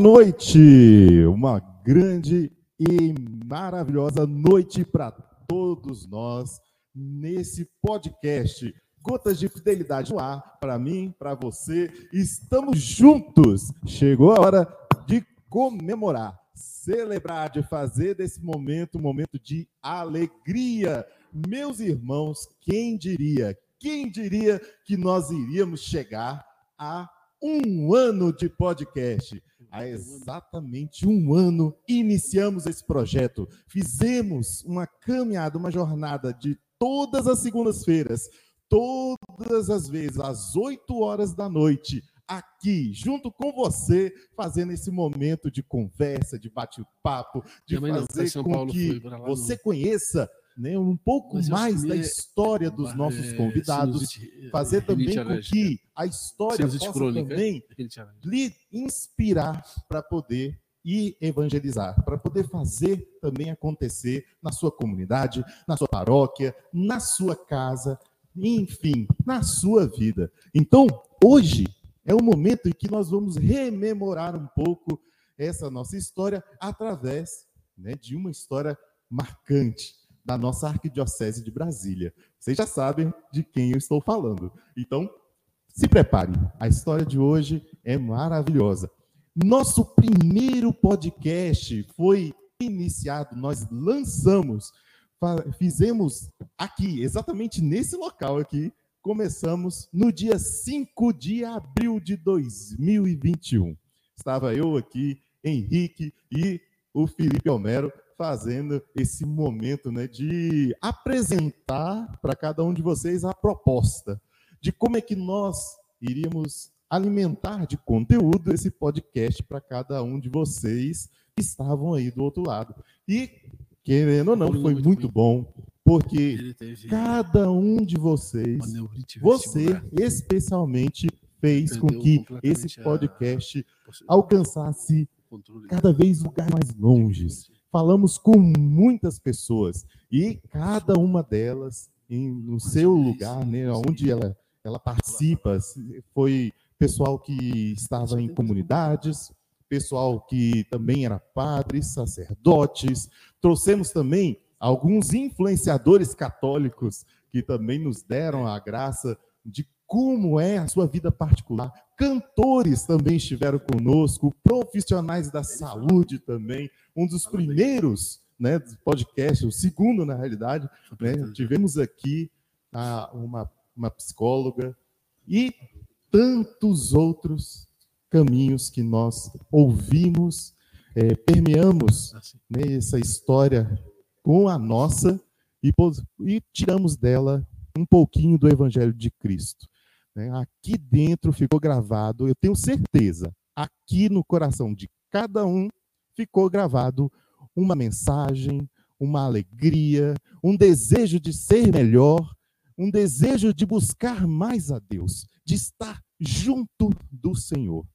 Noite! Uma grande e maravilhosa noite para todos nós nesse podcast Gotas de Fidelidade no ar, para mim, para você. Estamos juntos! Chegou a hora de comemorar, celebrar, de fazer desse momento um momento de alegria. Meus irmãos, quem diria, quem diria que nós iríamos chegar a um ano de podcast? Há exatamente um ano iniciamos esse projeto. Fizemos uma caminhada, uma jornada de todas as segundas-feiras, todas as vezes, às 8 horas da noite, aqui, junto com você, fazendo esse momento de conversa, de bate-papo, de fazer com que você conheça né, um pouco Mas mais da história dos nossos é, convidados, fazer também com que a história possa também lhe inspirar para poder ir evangelizar, para poder fazer também acontecer na sua comunidade, na sua paróquia, na sua casa, enfim, na sua vida. Então, hoje é o momento em que nós vamos rememorar um pouco essa nossa história através né, de uma história marcante da nossa Arquidiocese de Brasília. Vocês já sabem de quem eu estou falando. Então, se prepare. A história de hoje é maravilhosa. Nosso primeiro podcast foi iniciado, nós lançamos, fizemos aqui, exatamente nesse local aqui, começamos no dia 5 de abril de 2021. Estava eu aqui, Henrique e o Felipe Almero fazendo esse momento né, de apresentar para cada um de vocês a proposta de como é que nós iríamos alimentar de conteúdo esse podcast para cada um de vocês que estavam aí do outro lado. E, querendo ou não, foi muito bom, porque cada um de vocês, você especialmente, fez com que esse podcast alcançasse cada vez lugar mais longe falamos com muitas pessoas e cada uma delas em, no seu lugar, né, onde ela, ela participa, foi pessoal que estava em comunidades, pessoal que também era padres, sacerdotes, trouxemos também alguns influenciadores católicos que também nos deram a graça de como é a sua vida particular. Cantores também estiveram conosco, profissionais da saúde também. Um dos primeiros né, podcast, o segundo na realidade. Né, tivemos aqui a, uma, uma psicóloga e tantos outros caminhos que nós ouvimos, é, permeamos né, essa história com a nossa e, e tiramos dela um pouquinho do Evangelho de Cristo. Né? Aqui dentro ficou gravado, eu tenho certeza, aqui no coração de cada um ficou gravado uma mensagem, uma alegria, um desejo de ser melhor, um desejo de buscar mais a Deus, de estar junto do Senhor,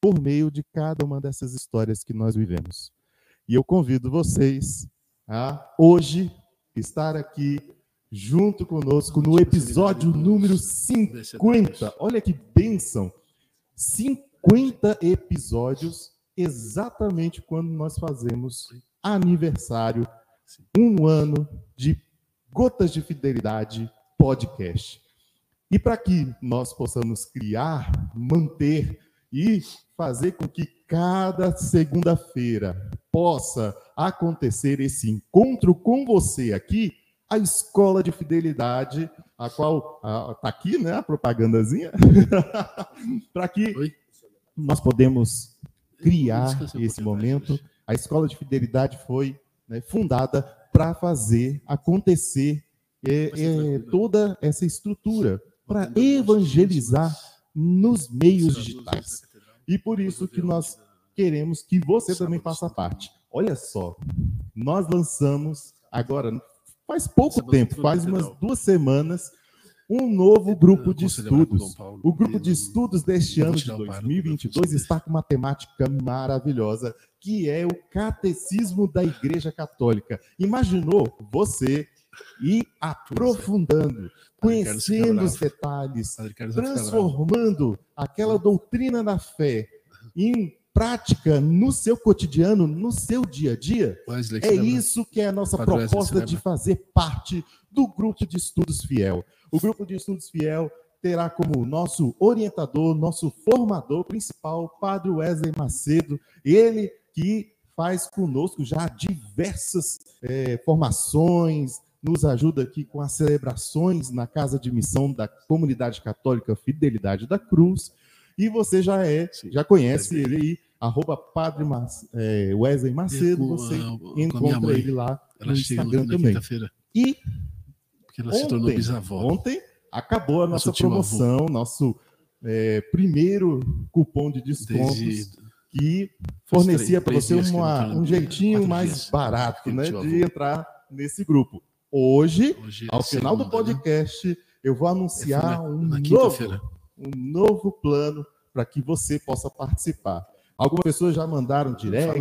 por meio de cada uma dessas histórias que nós vivemos. E eu convido vocês a hoje estar aqui junto conosco no episódio número 50. Olha que bênção! 50 episódios, exatamente quando nós fazemos aniversário, um ano de Gotas de Fidelidade podcast. E para que nós possamos criar, manter e fazer com que cada segunda-feira possa acontecer esse encontro com você aqui, a escola de fidelidade, a qual está aqui, né, a propagandazinha, para que Oi? nós podemos criar esse momento. A escola de fidelidade foi né, fundada para fazer acontecer é, é, toda essa estrutura para evangelizar nos meios digitais. E por isso que nós queremos que você também faça parte. Olha só, nós lançamos agora faz pouco tempo, faz umas duas semanas, um novo grupo de estudos. O grupo de estudos deste ano de 2022 está com uma temática maravilhosa, que é o Catecismo da Igreja Católica. Imaginou você ir aprofundando, conhecendo os detalhes, transformando aquela doutrina da fé em prática no seu cotidiano, no seu dia a dia? Wesley, é isso que é a nossa Padre proposta Wesley, de fazer parte do grupo de estudos fiel. O grupo de estudos fiel terá como nosso orientador, nosso formador principal, Padre Wesley Macedo, ele que faz conosco já diversas é, formações, nos ajuda aqui com as celebrações na casa de missão da comunidade católica Fidelidade da Cruz. E você já é, já conhece ele aí, arroba Padre Mas, é, Wesley Macedo, você a, encontra ele lá no Instagram na também. E porque ela ontem, se tornou bisavó. Ontem acabou a nossa promoção, avô. nosso é, primeiro cupom de descontos Desde... que fornecia para você uma, um jeitinho mais barato né, de entrar nesse grupo. Hoje, Hoje ao final segunda, do né? podcast, né? eu vou anunciar é um, novo, um novo plano para que você possa participar. Algumas pessoas já mandaram direct,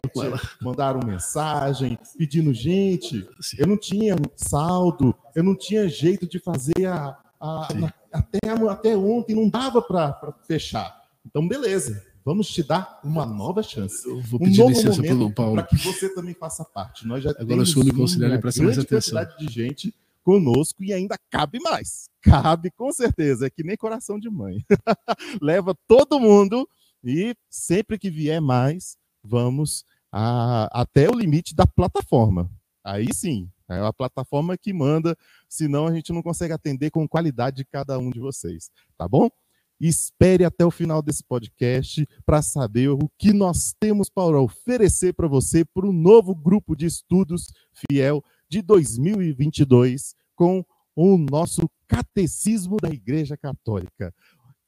mandaram mensagem, pedindo, gente, Sim. eu não tinha saldo, eu não tinha jeito de fazer a, a na, até, até ontem, não dava para fechar. Então, beleza, vamos te dar uma nova chance. Eu vou pedir um novo licença para o Paulo. Para que você também faça parte. Nós já Agora temos eu sou o conselheiro para mais atenção. quantidade de gente conosco e ainda cabe mais. Cabe com certeza, é que nem coração de mãe. Leva todo mundo e sempre que vier mais, vamos a, até o limite da plataforma. Aí sim, é a plataforma que manda, senão a gente não consegue atender com qualidade de cada um de vocês, tá bom? Espere até o final desse podcast para saber o que nós temos para oferecer para você para o novo grupo de estudos fiel de 2022 com o nosso Catecismo da Igreja Católica.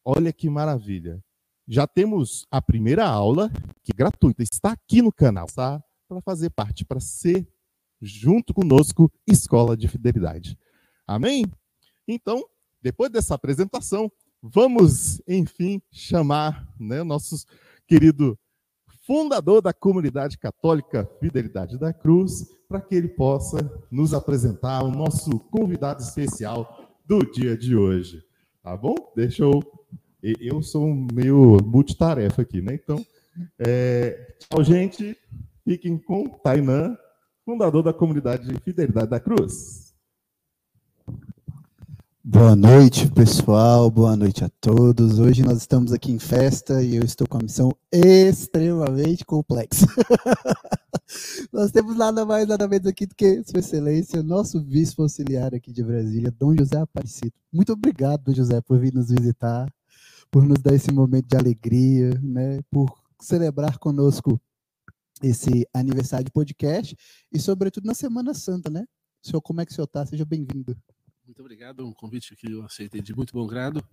Olha que maravilha. Já temos a primeira aula, que é gratuita, está aqui no canal, tá? Para fazer parte, para ser junto conosco escola de fidelidade. Amém? Então, depois dessa apresentação, vamos, enfim, chamar né, nosso querido fundador da comunidade católica Fidelidade da Cruz, para que ele possa nos apresentar o nosso convidado especial do dia de hoje. Tá bom? Deixa eu. Eu sou meio multitarefa aqui, né? Então, é... tchau, gente. Fiquem com Tainan, fundador da comunidade Fidelidade da Cruz. Boa noite, pessoal. Boa noite a todos. Hoje nós estamos aqui em festa e eu estou com uma missão extremamente complexa. nós temos nada mais, nada menos aqui do que Sua Excelência, nosso bispo auxiliar aqui de Brasília, Dom José Aparecido. Muito obrigado, Dom José, por vir nos visitar, por nos dar esse momento de alegria, né, por celebrar conosco esse aniversário de podcast e, sobretudo, na Semana Santa, né? Senhor, como é que o senhor está? Seja bem-vindo. Muito obrigado, um convite que eu aceitei de muito bom grado.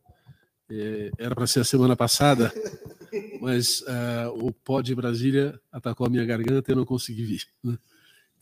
É, era para ser a semana passada, mas uh, o pó de Brasília atacou a minha garganta e eu não consegui vir.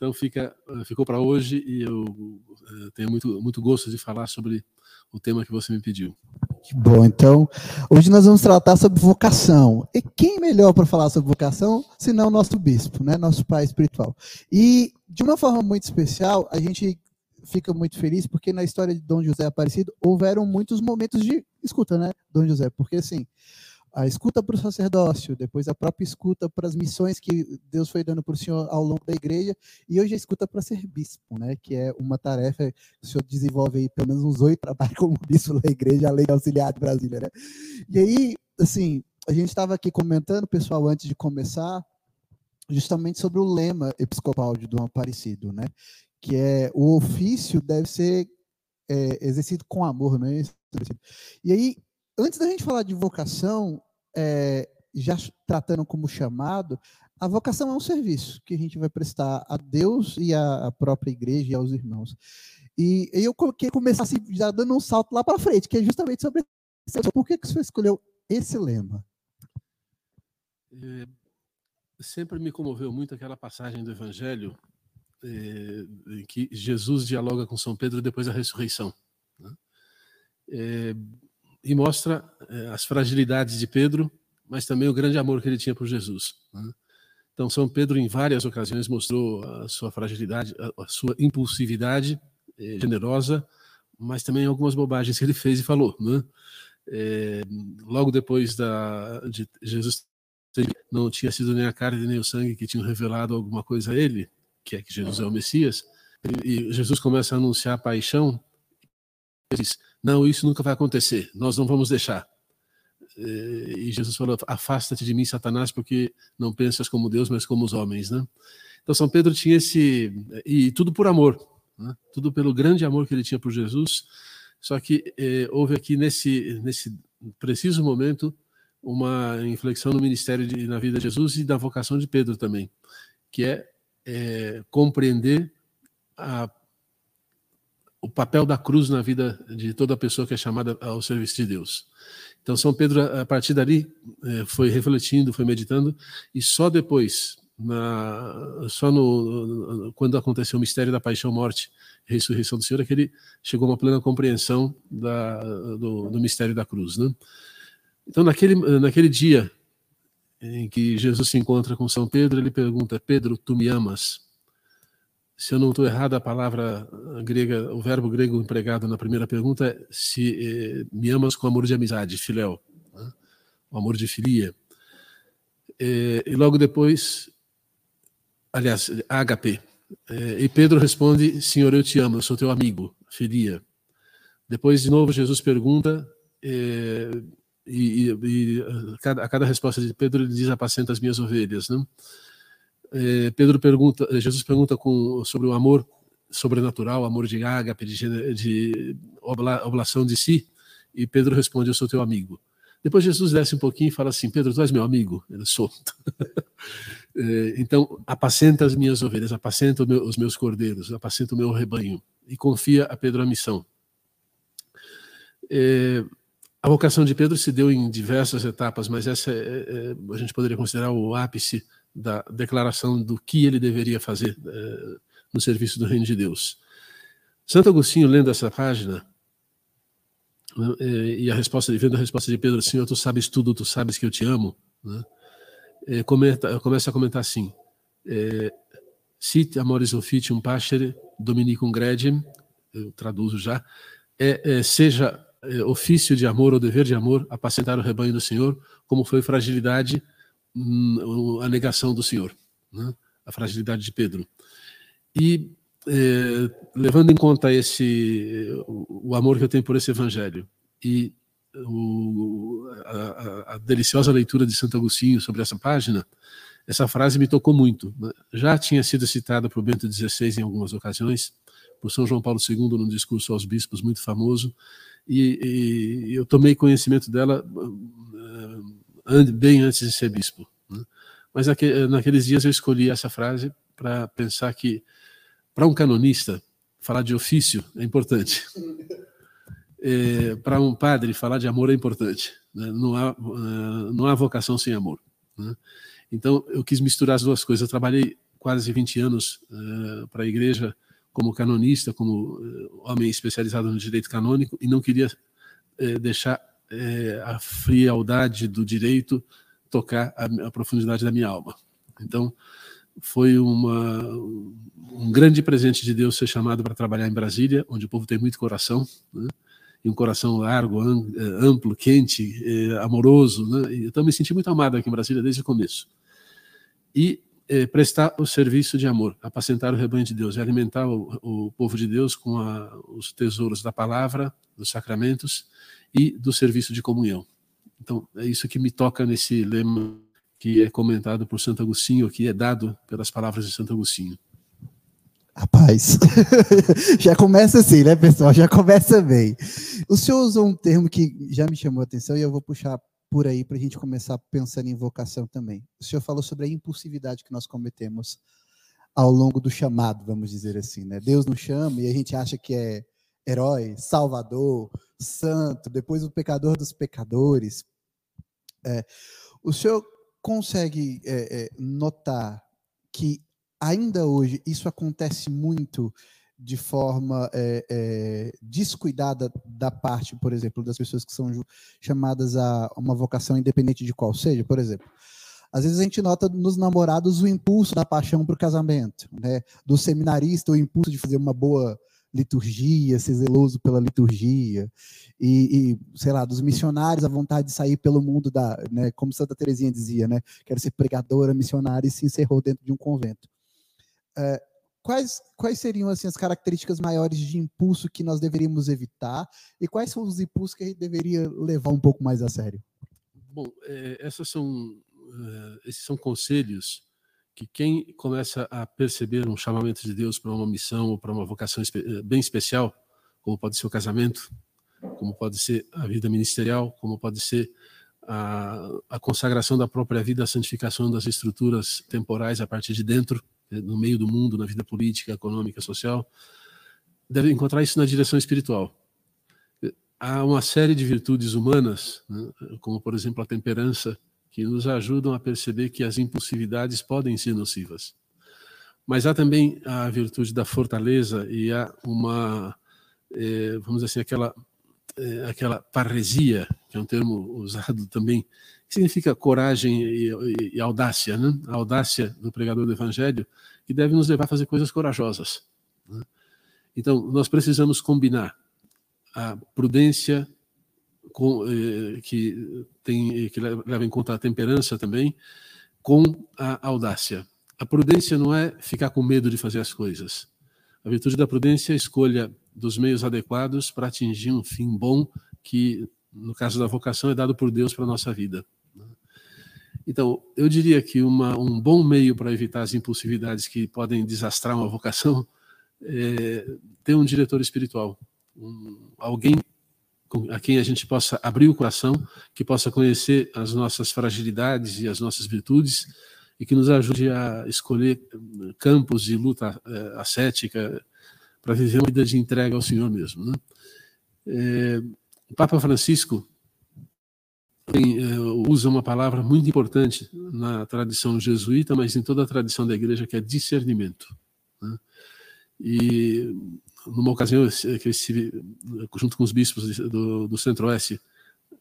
Então fica, uh, ficou para hoje e eu uh, tenho muito, muito gosto de falar sobre o tema que você me pediu. Que bom, então hoje nós vamos tratar sobre vocação. E quem melhor para falar sobre vocação senão o nosso bispo, né? nosso pai espiritual. E de uma forma muito especial, a gente fica muito feliz porque na história de Dom José Aparecido houveram muitos momentos de escuta, né, Dom José? Porque assim, a escuta para o sacerdócio, depois a própria escuta para as missões que Deus foi dando para o senhor ao longo da igreja, e hoje a escuta para ser bispo, né? Que é uma tarefa que o senhor desenvolve aí pelo menos uns oito trabalhos como bispo da igreja, além de auxiliar de Brasília, né? E aí, assim, a gente estava aqui comentando, pessoal, antes de começar, justamente sobre o lema episcopal de Dom Aparecido, né? que é o ofício deve ser é, exercido com amor, é isso? E aí, antes da gente falar de vocação, é, já tratando como chamado, a vocação é um serviço que a gente vai prestar a Deus e à própria igreja e aos irmãos. E eu queria começar assim, já dando um salto lá para frente, que é justamente sobre por que, que você escolheu esse lema? É, sempre me comoveu muito aquela passagem do Evangelho é, em que Jesus dialoga com São Pedro depois da ressurreição. Né? É, e mostra é, as fragilidades de Pedro, mas também o grande amor que ele tinha por Jesus. Né? Então, São Pedro, em várias ocasiões, mostrou a sua fragilidade, a, sua impulsividade é, generosa, mas também algumas bobagens que ele fez e falou. Né? É, logo depois da, de Jesus não tinha sido nem a carne nem o sangue que tinham revelado alguma coisa a ele, que é que Jesus é o Messias, e Jesus começa a anunciar a paixão, diz: Não, isso nunca vai acontecer, nós não vamos deixar. E Jesus falou: Afasta-te de mim, Satanás, porque não pensas como Deus, mas como os homens. Né? Então, São Pedro tinha esse. E tudo por amor, né? tudo pelo grande amor que ele tinha por Jesus. Só que eh, houve aqui, nesse, nesse preciso momento, uma inflexão no ministério de, na vida de Jesus e da vocação de Pedro também, que é, é compreender a, o papel da cruz na vida de toda pessoa que é chamada ao serviço de Deus. Então, São Pedro, a partir dali, é, foi refletindo, foi meditando, e só depois, na, só no, quando aconteceu o mistério da paixão, morte, ressurreição do Senhor, é que ele chegou a uma plena compreensão da, do, do mistério da cruz. Né? Então, naquele, naquele dia em que Jesus se encontra com São Pedro, ele pergunta: Pedro, tu me amas? Se eu não estou errado, a palavra grega, o verbo grego empregado na primeira pergunta é se eh, me amas com amor de amizade, filéu, né? o amor de filia. Eh, e logo depois, aliás, ágape. Eh, e Pedro responde: Senhor, eu te amo, eu sou teu amigo, filia. Depois, de novo, Jesus pergunta e, e, e a, cada, a, cada, resposta de Pedro ele diz apacenta as minhas ovelhas, né? É, Pedro pergunta, Jesus pergunta com, sobre o amor sobrenatural, amor de ágape, de, de obla, oblação de si, e Pedro responde: Eu sou teu amigo. Depois Jesus desce um pouquinho e fala assim: Pedro, tu és meu amigo? Ele sou. é, então, apacenta as minhas ovelhas, apacenta os meus cordeiros, apacenta o meu rebanho, e confia a Pedro a missão. É, a vocação de Pedro se deu em diversas etapas, mas essa é, é, a gente poderia considerar o ápice da declaração do que ele deveria fazer é, no serviço do reino de Deus. Santo Agostinho, lendo essa página, é, e a resposta, vendo a resposta de Pedro, Senhor, tu sabes tudo, tu sabes que eu te amo, né? é, comenta, começa a comentar assim, sit amoris officium pascere dominicum gregem, eu traduzo já, é, é, seja ofício de amor ou dever de amor, apacentar o rebanho do Senhor, como foi fragilidade, a negação do Senhor, né? a fragilidade de Pedro. E é, levando em conta esse o, amor que eu tenho por esse evangelho e o, a, a, deliciosa leitura de Santo Agostinho sobre essa página, essa frase me tocou muito. Né? Já tinha sido citada por Bento XVI em algumas ocasiões, por São João Paulo II num discurso aos bispos muito famoso, e, e eu tomei conhecimento dela uh, bem antes de ser bispo. Né? Mas naque, naqueles dias eu escolhi essa frase para pensar que, para um canonista, falar de ofício é importante. É, para um padre, falar de amor é importante. Né? Não, há, uh, não há vocação sem amor. Né? Então, eu quis misturar as duas coisas. Eu trabalhei quase 20 anos uh, para a igreja como canonista, como eh, homem especializado no direito canônico, e não queria é, deixar é, a frialdade do direito tocar a, a, profundidade da minha alma. Então, foi uma, um grande presente de Deus ser chamado para trabalhar em Brasília, onde o povo tem muito coração, né? e um coração largo, amplo, quente, amoroso. Né? Então, me senti muito amado aqui em Brasília desde o começo. E é, prestar o serviço de amor, apacentar o rebanho de Deus, alimentar o, o povo de Deus com a, os tesouros da palavra, dos sacramentos e do serviço de comunhão. Então, é isso que me toca nesse lema que é comentado por Santo Agostinho, que é dado pelas palavras de Santo Agostinho. Rapaz, já começa assim, né, pessoal? Já começa bem. O senhor usou um termo que já me chamou a atenção e eu vou puxar por aí para a gente começar pensando em vocação também. O senhor falou sobre a impulsividade que nós cometemos ao longo do chamado, vamos dizer assim, né? Deus nos chama e a gente acha que é herói, salvador, santo, depois o pecador dos pecadores. É, o senhor consegue é, é, notar que ainda hoje isso acontece muito de forma é, é, descuidada da parte, por exemplo, das pessoas que são chamadas a uma vocação independente de qual seja, por exemplo. Às vezes a gente nota nos namorados o impulso da paixão para o casamento, né? Do seminarista o impulso de fazer uma boa liturgia, ser zeloso pela liturgia, e, e, sei lá, dos missionários a vontade de sair pelo mundo da, né, como Santa Teresinha dizia, né, quero ser pregadora, missionária, e se encerrou dentro de um convento. É, quais, quais seriam assim as características maiores de impulso que nós deveríamos evitar e quais são os impulsos que a gente deveria levar um pouco mais a sério? Bom, é, essas são, é, esses são conselhos que quem começa a perceber um chamamento de Deus para uma missão ou para uma vocação eh, bem especial, como pode ser o casamento, como pode ser a vida ministerial, como pode ser a, a consagração da própria vida, a santificação das estruturas temporais a partir de dentro, eh, no meio do mundo, na vida política, econômica, social, deve encontrar isso na direção espiritual. Há uma série de virtudes humanas, né, como por exemplo a temperança, que nos ajudam a perceber que as impulsividades podem ser nocivas. Mas há também a virtude da fortaleza e há uma, é, vamos dizer assim, aquela, é, aquela parresia, que é um termo usado também, que significa coragem e, e, e audácia, né? a audácia do pregador do evangelho, que deve nos levar a fazer coisas corajosas. Né? Então, nós precisamos combinar a prudência com, eh, que tem que leva em conta a temperança também, com a audácia. A prudência não é ficar com medo de fazer as coisas. A virtude da prudência é a escolha dos meios adequados para atingir um fim bom que, no caso da vocação, é dado por Deus para a nossa vida. Então, eu diria que uma, um bom meio para evitar as impulsividades que podem desastrar uma vocação é ter um diretor espiritual, um, alguém a quem a gente possa abrir o coração, que possa conhecer as nossas fragilidades e as nossas virtudes e que nos ajude a escolher eh, campos de luta é, ascética para viver uma vida de entrega ao Senhor mesmo. Né? É, o Papa Francisco tem, é, usa uma palavra muito importante na tradição jesuíta, mas em toda a tradição da igreja, que é discernimento. Né? E numa ocasião que eu estive junto com os bispos do, do Centro-Oeste,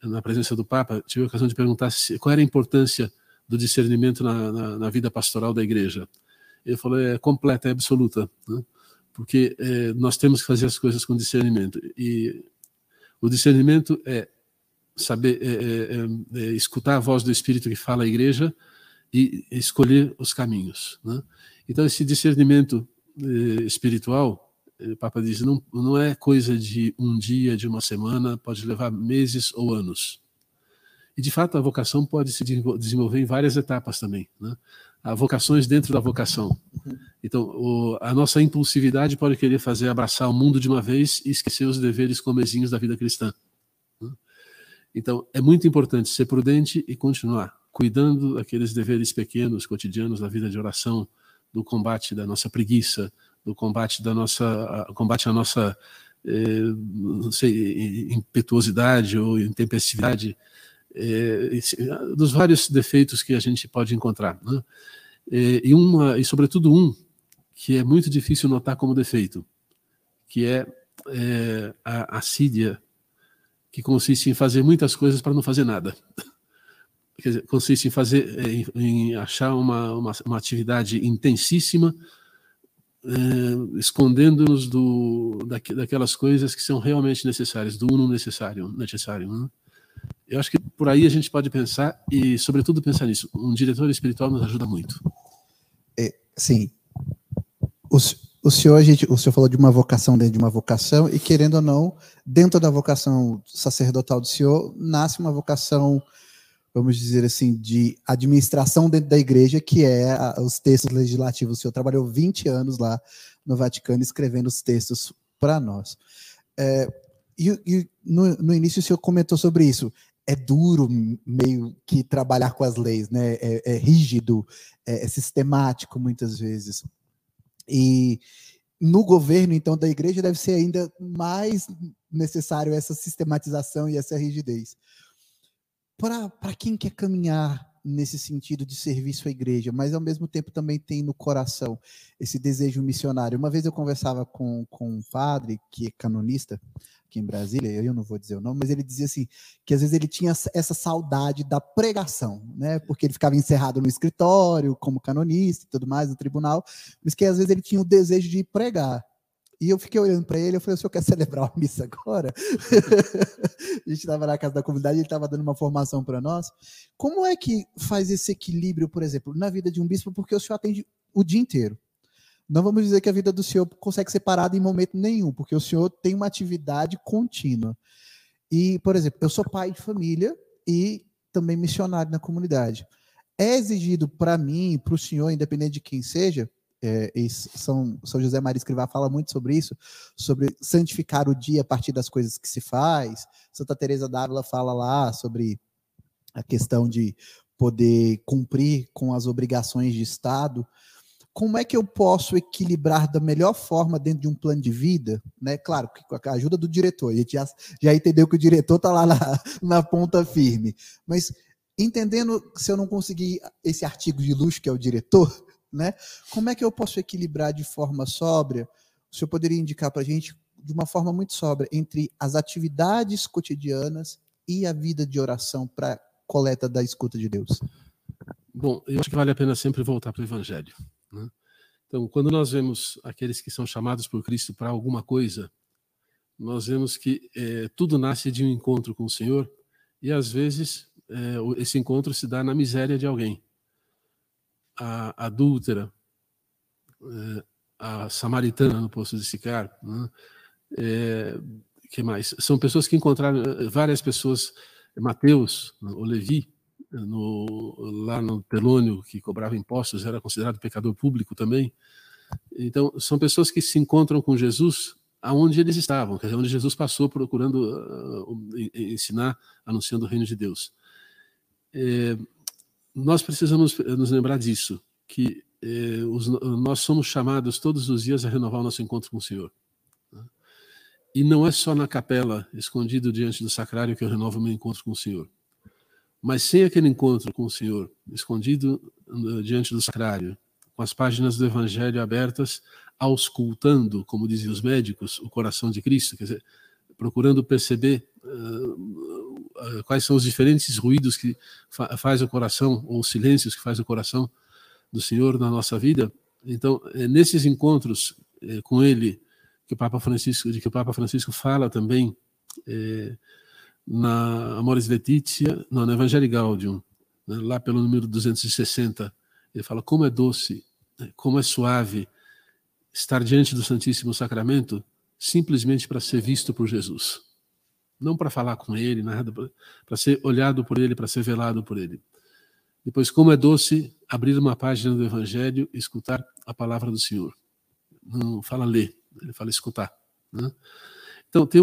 na presença do Papa, tive a ocasião de perguntar se, qual era a importância do discernimento na, na, na vida pastoral da igreja. Ele falou, é completa, é absoluta, né? porque é, nós temos que fazer as coisas com discernimento. E o discernimento é saber é, é, é, é escutar a voz do Espírito que fala à igreja e escolher os caminhos. Né? Então, esse discernimento é, espiritual o Papa diz, não, não é coisa de um dia, de uma semana, pode levar meses ou anos. E, de fato, a vocação pode se desenvolver em várias etapas também. Né? Há vocações dentro da vocação. Então, o, a nossa impulsividade pode querer fazer abraçar o mundo de uma vez e esquecer os deveres comezinhos da vida cristã. Né? Então, é muito importante ser prudente e continuar cuidando daqueles deveres pequenos, cotidianos da vida de oração, do combate da nossa preguiça, do combate da nossa combate à nossa é, não sei, impetuosidade ou intempestividade, é, dos vários defeitos que a gente pode encontrar. Né? É, e, uma, e, sobretudo, um que é muito difícil notar como defeito, que é, é a assídia, que consiste em fazer muitas coisas para não fazer nada. Dizer, consiste em fazer, em, em achar uma, uma, uma atividade intensíssima é, escondendo-nos do, daquelas coisas que são realmente necessárias, do uno necessário. necessário né? Eu acho que por aí a gente pode pensar, e sobretudo pensar nisso. Um diretor espiritual nos ajuda muito. É, sim. O, o, senhor, gente, o senhor falou de uma vocação dentro de uma vocação, e querendo ou não, dentro da vocação sacerdotal do senhor, nasce uma vocação vamos dizer assim, de administração dentro da igreja, que é a, os textos legislativos. O senhor trabalhou 20 anos lá no Vaticano escrevendo os textos para nós. É, e, e no, no, início o senhor comentou sobre isso. É duro meio que trabalhar com as leis, né? É, é rígido, é, é sistemático muitas vezes. E no governo, então, da igreja deve ser ainda mais necessário essa sistematização e essa rigidez para quem quer caminhar nesse sentido de serviço à igreja, mas ao mesmo tempo também tem no coração esse desejo missionário. Uma vez eu conversava com, com um padre que é canonista aqui em Brasília, eu não vou dizer o nome, mas ele dizia assim que às vezes ele tinha essa saudade da pregação, né? Porque ele ficava encerrado no escritório como canonista e tudo mais no tribunal, mas que às vezes ele tinha o desejo de pregar. E eu fiquei olhando para ele, eu falei, o senhor quer celebrar uma missa agora? a gente estava na casa da comunidade, ele estava dando uma formação para nós. Como é que faz esse equilíbrio, por exemplo, na vida de um bispo, porque o senhor atende o dia inteiro? Não vamos dizer que a vida do senhor consegue ser parada em momento nenhum, porque o senhor tem uma atividade contínua. E, por exemplo, eu sou pai de família e também missionário na comunidade. É exigido para mim, para o senhor, independente de quem seja, é, São, São José Maria Escrivá fala muito sobre isso, sobre santificar o dia a partir das coisas que se faz. Santa Teresa d'Ávila fala lá sobre a questão de poder cumprir com as obrigações de Estado. Como é que eu posso equilibrar da melhor forma dentro de um plano de vida? Né? Claro, com a ajuda do diretor. A gente já, já entendeu que o diretor está lá na, na ponta firme. Mas entendendo se eu não conseguir esse artigo de luxo que é o diretor, né? Como é que eu posso equilibrar de forma sóbria? O senhor poderia indicar para a gente, de uma forma muito sóbria, entre as atividades cotidianas e a vida de oração para coleta da escuta de Deus? Bom, eu acho que vale a pena sempre voltar para o Evangelho. Né? Então, quando nós vemos aqueles que são chamados por Cristo para alguma coisa, nós vemos que é, tudo nasce de um encontro com o Senhor e às vezes é, esse encontro se dá na miséria de alguém a adúltera, é, a samaritana no poço de Sicar, né? é, que mais? São pessoas que encontraram é, várias pessoas, Mateus, o Levi, no, lá no Telônio, que cobrava impostos, era considerado pecador público também. Então, são pessoas que se encontram com Jesus aonde eles estavam, quer dizer, onde Jesus passou procurando uh, ensinar, anunciando o reino de Deus. É, nós precisamos nos lembrar disso, que eh, os, nós somos chamados todos os dias a renovar o nosso encontro com o Senhor. Né? E não é só na capela, escondido diante do sacrário, que eu renovo meu encontro com o Senhor. Mas sem aquele encontro com o Senhor, escondido uh, diante do sacrário, com as páginas do Evangelho abertas, auscultando, como diziam os médicos, o coração de Cristo, quer dizer, procurando perceber uh, eh, quais são os diferentes ruídos que fa faz o coração, ou silêncios que faz o coração do Senhor na nossa vida. Então, é nesses encontros é, com Ele que o Papa Francisco, de que o Papa Francisco fala também é, na Amores Letícia, no Evangelho Gaudium, né, lá pelo número 260, ele fala como é doce, né, como é suave estar diante do Santíssimo Sacramento simplesmente para ser visto por Jesus não para falar com ele, nada, para ser olhado por ele, para ser velado por ele. Depois, como é doce abrir uma página do Evangelho e escutar a palavra do Senhor. Não fala ler, ele fala escutar. Né? Então, tem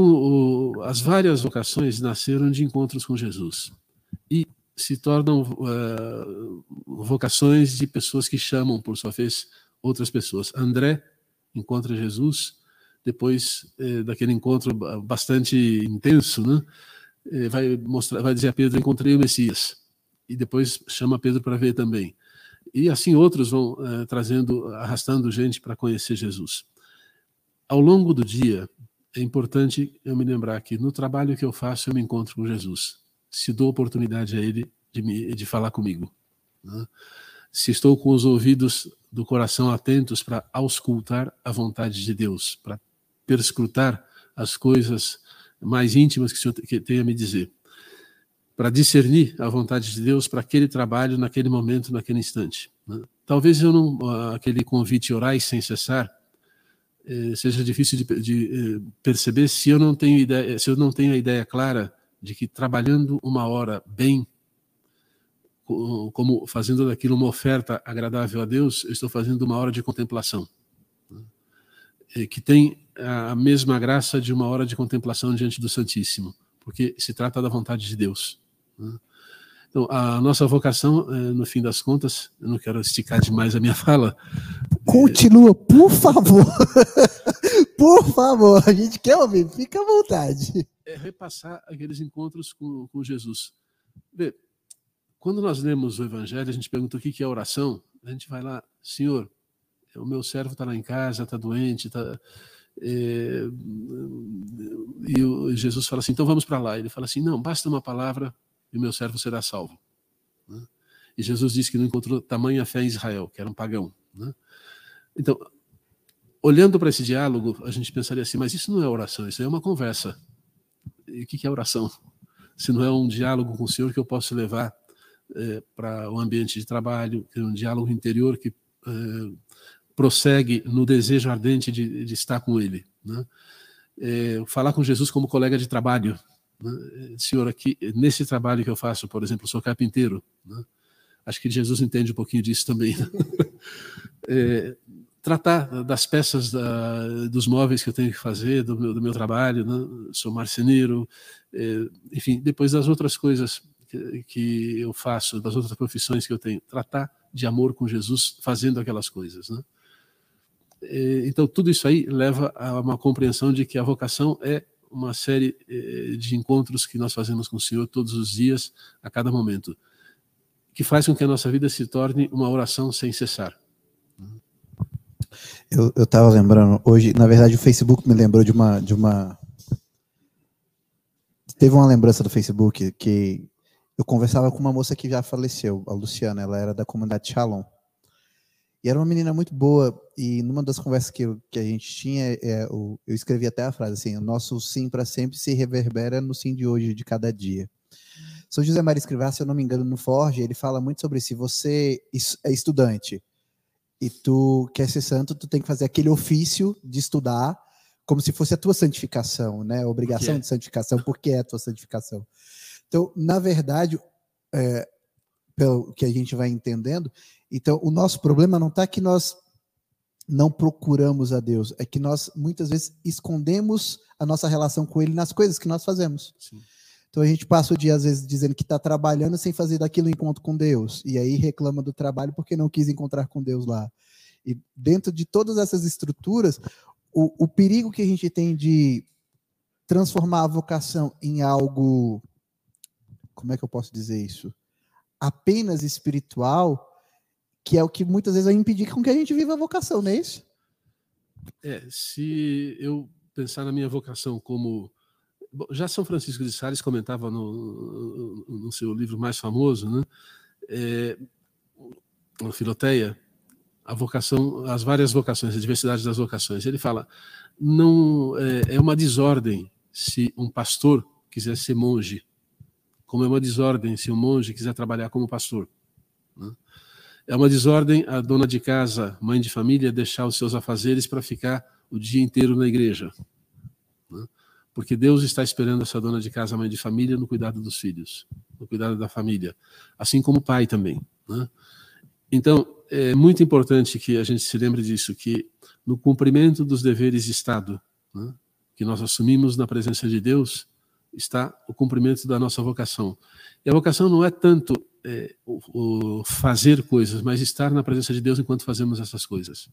as várias vocações nasceram de encontros com Jesus e se tornam uh, vocações de pessoas que chamam, por sua vez, outras pessoas. André encontra Jesus depois eh, daquele encontro bastante intenso, né? Eh, vai mostrar, vai dizer a Pedro: encontrei o Messias. E depois chama Pedro para ver também. E assim outros vão eh, trazendo, arrastando gente para conhecer Jesus. Ao longo do dia, é importante eu me lembrar que no trabalho que eu faço eu me encontro com Jesus. Se dou oportunidade a Ele de, me, de falar comigo. Né? Se estou com os ouvidos do coração atentos para auscultar a vontade de Deus, para perscrutar as coisas mais íntimas que o Senhor tem a me dizer, para discernir a vontade de Deus para aquele trabalho, naquele momento, naquele instante. Né? Talvez eu não, aquele convite orais sem cessar eh, seja difícil de, de eh, perceber se eu não tenho ideia, se eu não tenho a ideia clara de que trabalhando uma hora bem, como fazendo daquilo uma oferta agradável a Deus, eu estou fazendo uma hora de contemplação, né? que tem a mesma graça de uma hora de contemplação diante do Santíssimo, porque se trata da vontade de Deus. Né? Então, a nossa vocação, é, no fim das contas, eu não quero esticar demais a minha fala. Continua, por favor. por favor, a gente quer ouvir, fica à vontade. É repassar aqueles encontros com, com Jesus. Vê, quando nós lemos o Evangelho, a gente pergunta o que é oração, a gente vai lá, Senhor, o meu servo está lá em casa, está doente, está é, e Jesus fala assim: então vamos para lá. Ele fala assim: não, basta uma palavra e o meu servo será salvo. Né? E Jesus disse que não encontrou tamanha fé em Israel, que era um pagão. Né? Então, olhando para esse diálogo, a gente pensaria assim, mas isso não é oração, isso é uma conversa. E o que é oração? Se não é um diálogo com o Senhor que eu posso levar é, para o ambiente de trabalho, é um diálogo interior que é, prossegue no desejo ardente de, de estar com Ele. Né? É, falar com Jesus como colega de trabalho. Né? Senhor, aqui, nesse trabalho que eu faço, por exemplo, sou carpinteiro. Né? Acho que Jesus entende um pouquinho disso também. Né? É, tratar das peças da, dos móveis que eu tenho que fazer, do meu, do meu trabalho, né? sou marceneiro, é, enfim, depois das outras coisas que, que, eu faço, das outras profissões que eu tenho, tratar de amor com Jesus fazendo aquelas coisas. Né? É, então, tudo isso aí leva a uma compreensão de que a vocação é uma série é, de encontros que nós fazemos com o Senhor todos os dias, a cada momento, que faz com que a nossa vida se torne uma oração sem cessar. Eu, eu tava lembrando, hoje, na verdade, o Facebook me lembrou de uma, de uma. Teve uma lembrança do Facebook que eu conversava com uma moça que já faleceu, a Luciana, ela era da comunidade Shalom. E era uma menina muito boa, e numa das conversas que, eu, que a gente tinha, é, eu, eu escrevi até a frase assim: o nosso sim para sempre se reverbera no sim de hoje, de cada dia. São José Maria Escrivá, se eu não me engano, no Forge, ele fala muito sobre se você é estudante e tu quer ser santo, tu tem que fazer aquele ofício de estudar como se fosse a tua santificação, né? A obrigação de santificação, porque é a tua santificação. Então, na verdade, é, pelo que a gente vai entendendo, então o nosso problema não está que nós não procuramos a Deus, é que nós muitas vezes escondemos a nossa relação com Ele nas coisas que nós fazemos. Sim. Então a gente passa o dia, às vezes, dizendo que está trabalhando sem fazer daquilo encontro com Deus. E aí reclama do trabalho porque não quis encontrar com Deus lá. E dentro de todas essas estruturas, o, o perigo que a gente tem de transformar a vocação em algo. Como é que eu posso dizer isso? Apenas espiritual, que é o que muitas vezes vai impedir com que a gente viva a vocação, não é isso? É, se eu pensar na minha vocação como já São Francisco de Sales comentava no, no seu livro mais famoso, né, é, Filoteia, a vocação, as várias vocações, a diversidade das vocações. Ele fala, não é, é uma desordem se um pastor quiser ser monge, como é uma desordem se um monge quiser trabalhar como pastor. Né? É uma desordem a dona de casa, mãe de família, deixar os seus afazeres para ficar o dia inteiro na igreja. Né? Porque Deus está esperando essa dona de casa, mãe de família, no cuidado dos filhos, no cuidado da família, assim como o pai também. Né? Então, é muito importante que a gente se lembre disso, que no cumprimento dos deveres de Estado, que nós assumimos na presença de Deus, está o cumprimento da nossa vocação. E a vocação não é tanto é, o, o fazer coisas, mas estar na presença de Deus enquanto fazemos essas coisas.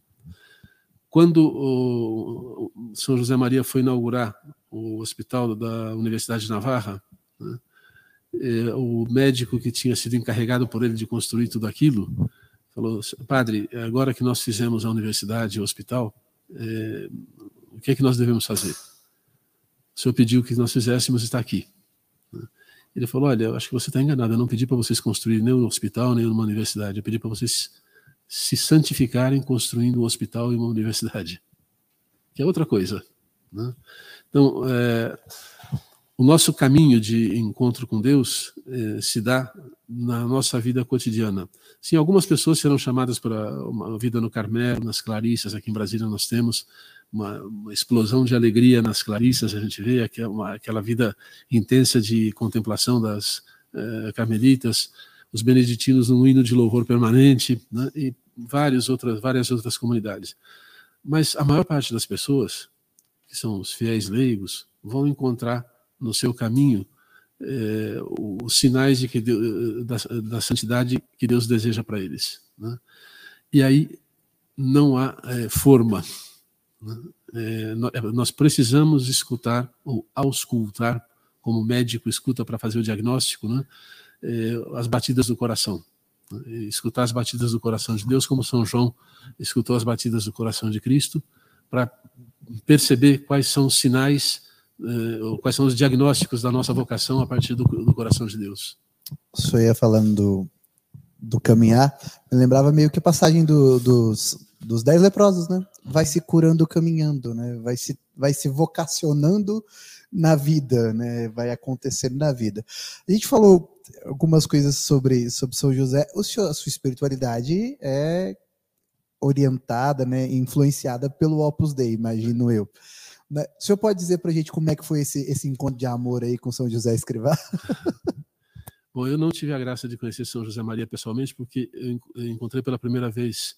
Quando o São José Maria foi inaugurar o hospital da Universidade de Navarra, né, é, o médico que tinha sido encarregado por ele de construir tudo aquilo falou: Padre, agora que nós fizemos a universidade, o hospital, é, o que é que nós devemos fazer? O senhor pediu que nós fizéssemos está aqui. Ele falou: Olha, acho que você está enganado. Eu não pedi para vocês construírem nem um hospital, nem uma universidade. Eu pedi para vocês se santificarem construindo um hospital e uma universidade, que é outra coisa. Né? Então, é, o nosso caminho de encontro com Deus é, se dá na nossa vida cotidiana. Sim, algumas pessoas serão chamadas para uma vida no Carmelo, nas Clarissas, aqui em Brasília nós temos uma, uma explosão de alegria nas Clarissas, a gente vê aquela, aquela vida intensa de contemplação das é, carmelitas, os beneditinos num hino de louvor permanente, né, e várias outras, várias outras comunidades. Mas a maior parte das pessoas, que são os fiéis leigos, vão encontrar no seu caminho é, os sinais de que Deus, da, da, santidade que Deus deseja para eles. Né? E aí não há forma. Né? É, nós precisamos escutar ou auscultar, como o médico escuta para fazer o diagnóstico, né? Eh, as batidas do coração. Escutar as batidas do coração de Deus, como São João escutou as batidas do coração de Cristo, para perceber quais são os sinais, eh, quais são os diagnósticos da nossa vocação a partir do, do coração de Deus. Senhor ia falando do, do caminhar, me lembrava meio que a passagem do, dos, dos dez leprosos, né? Vai se curando caminhando, né? Vai se, vai se vocacionando na vida, né? Vai acontecendo na vida. A gente falou algumas coisas sobre, sobre São José. O seu, a sua espiritualidade é orientada, né? Influenciada pelo Opus Dei, imagino eu. Né? O senhor pode dizer para a gente como é que foi esse, esse encontro de amor aí com São José Escrivá? Bom, eu não tive a graça de conhecer São José Maria pessoalmente, porque eu encontrei pela primeira vez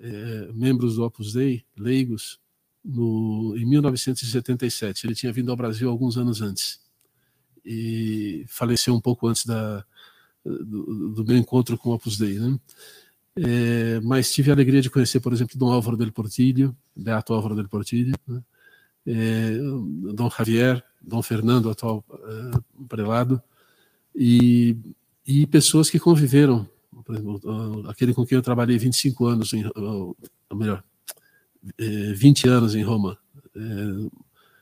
é, membros do Opus Dei, leigos, no, em 1977. Ele tinha vindo ao Brasil alguns anos antes e faleceu um pouco antes da, do, do meu encontro com o Opus Dei. Né? É, mas tive a alegria de conhecer, por exemplo, Dom Álvaro del Portillo, Beato Álvaro del Portillo, né? é, Dom Javier, Dom Fernando, atual é, prelado, e, e pessoas que conviveram, por exemplo, aquele com quem eu trabalhei 25 anos, em, ou melhor, 20 é, anos em Roma, é,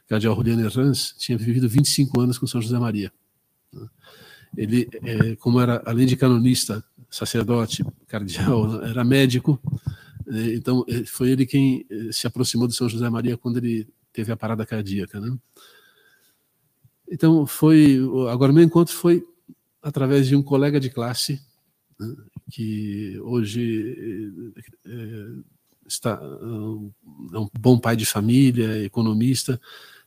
Cardeal Juliano Herranz, tinha vivido 25 anos com São José Maria. Ele, é, como era, além de canonista, sacerdote, cardeal, era médico, é, então foi ele quem se aproximou de São José Maria quando ele teve a parada cardíaca, né? Então foi, agora meu encontro foi através de um colega de classe né, que hoje é, está é um bom pai de família, economista,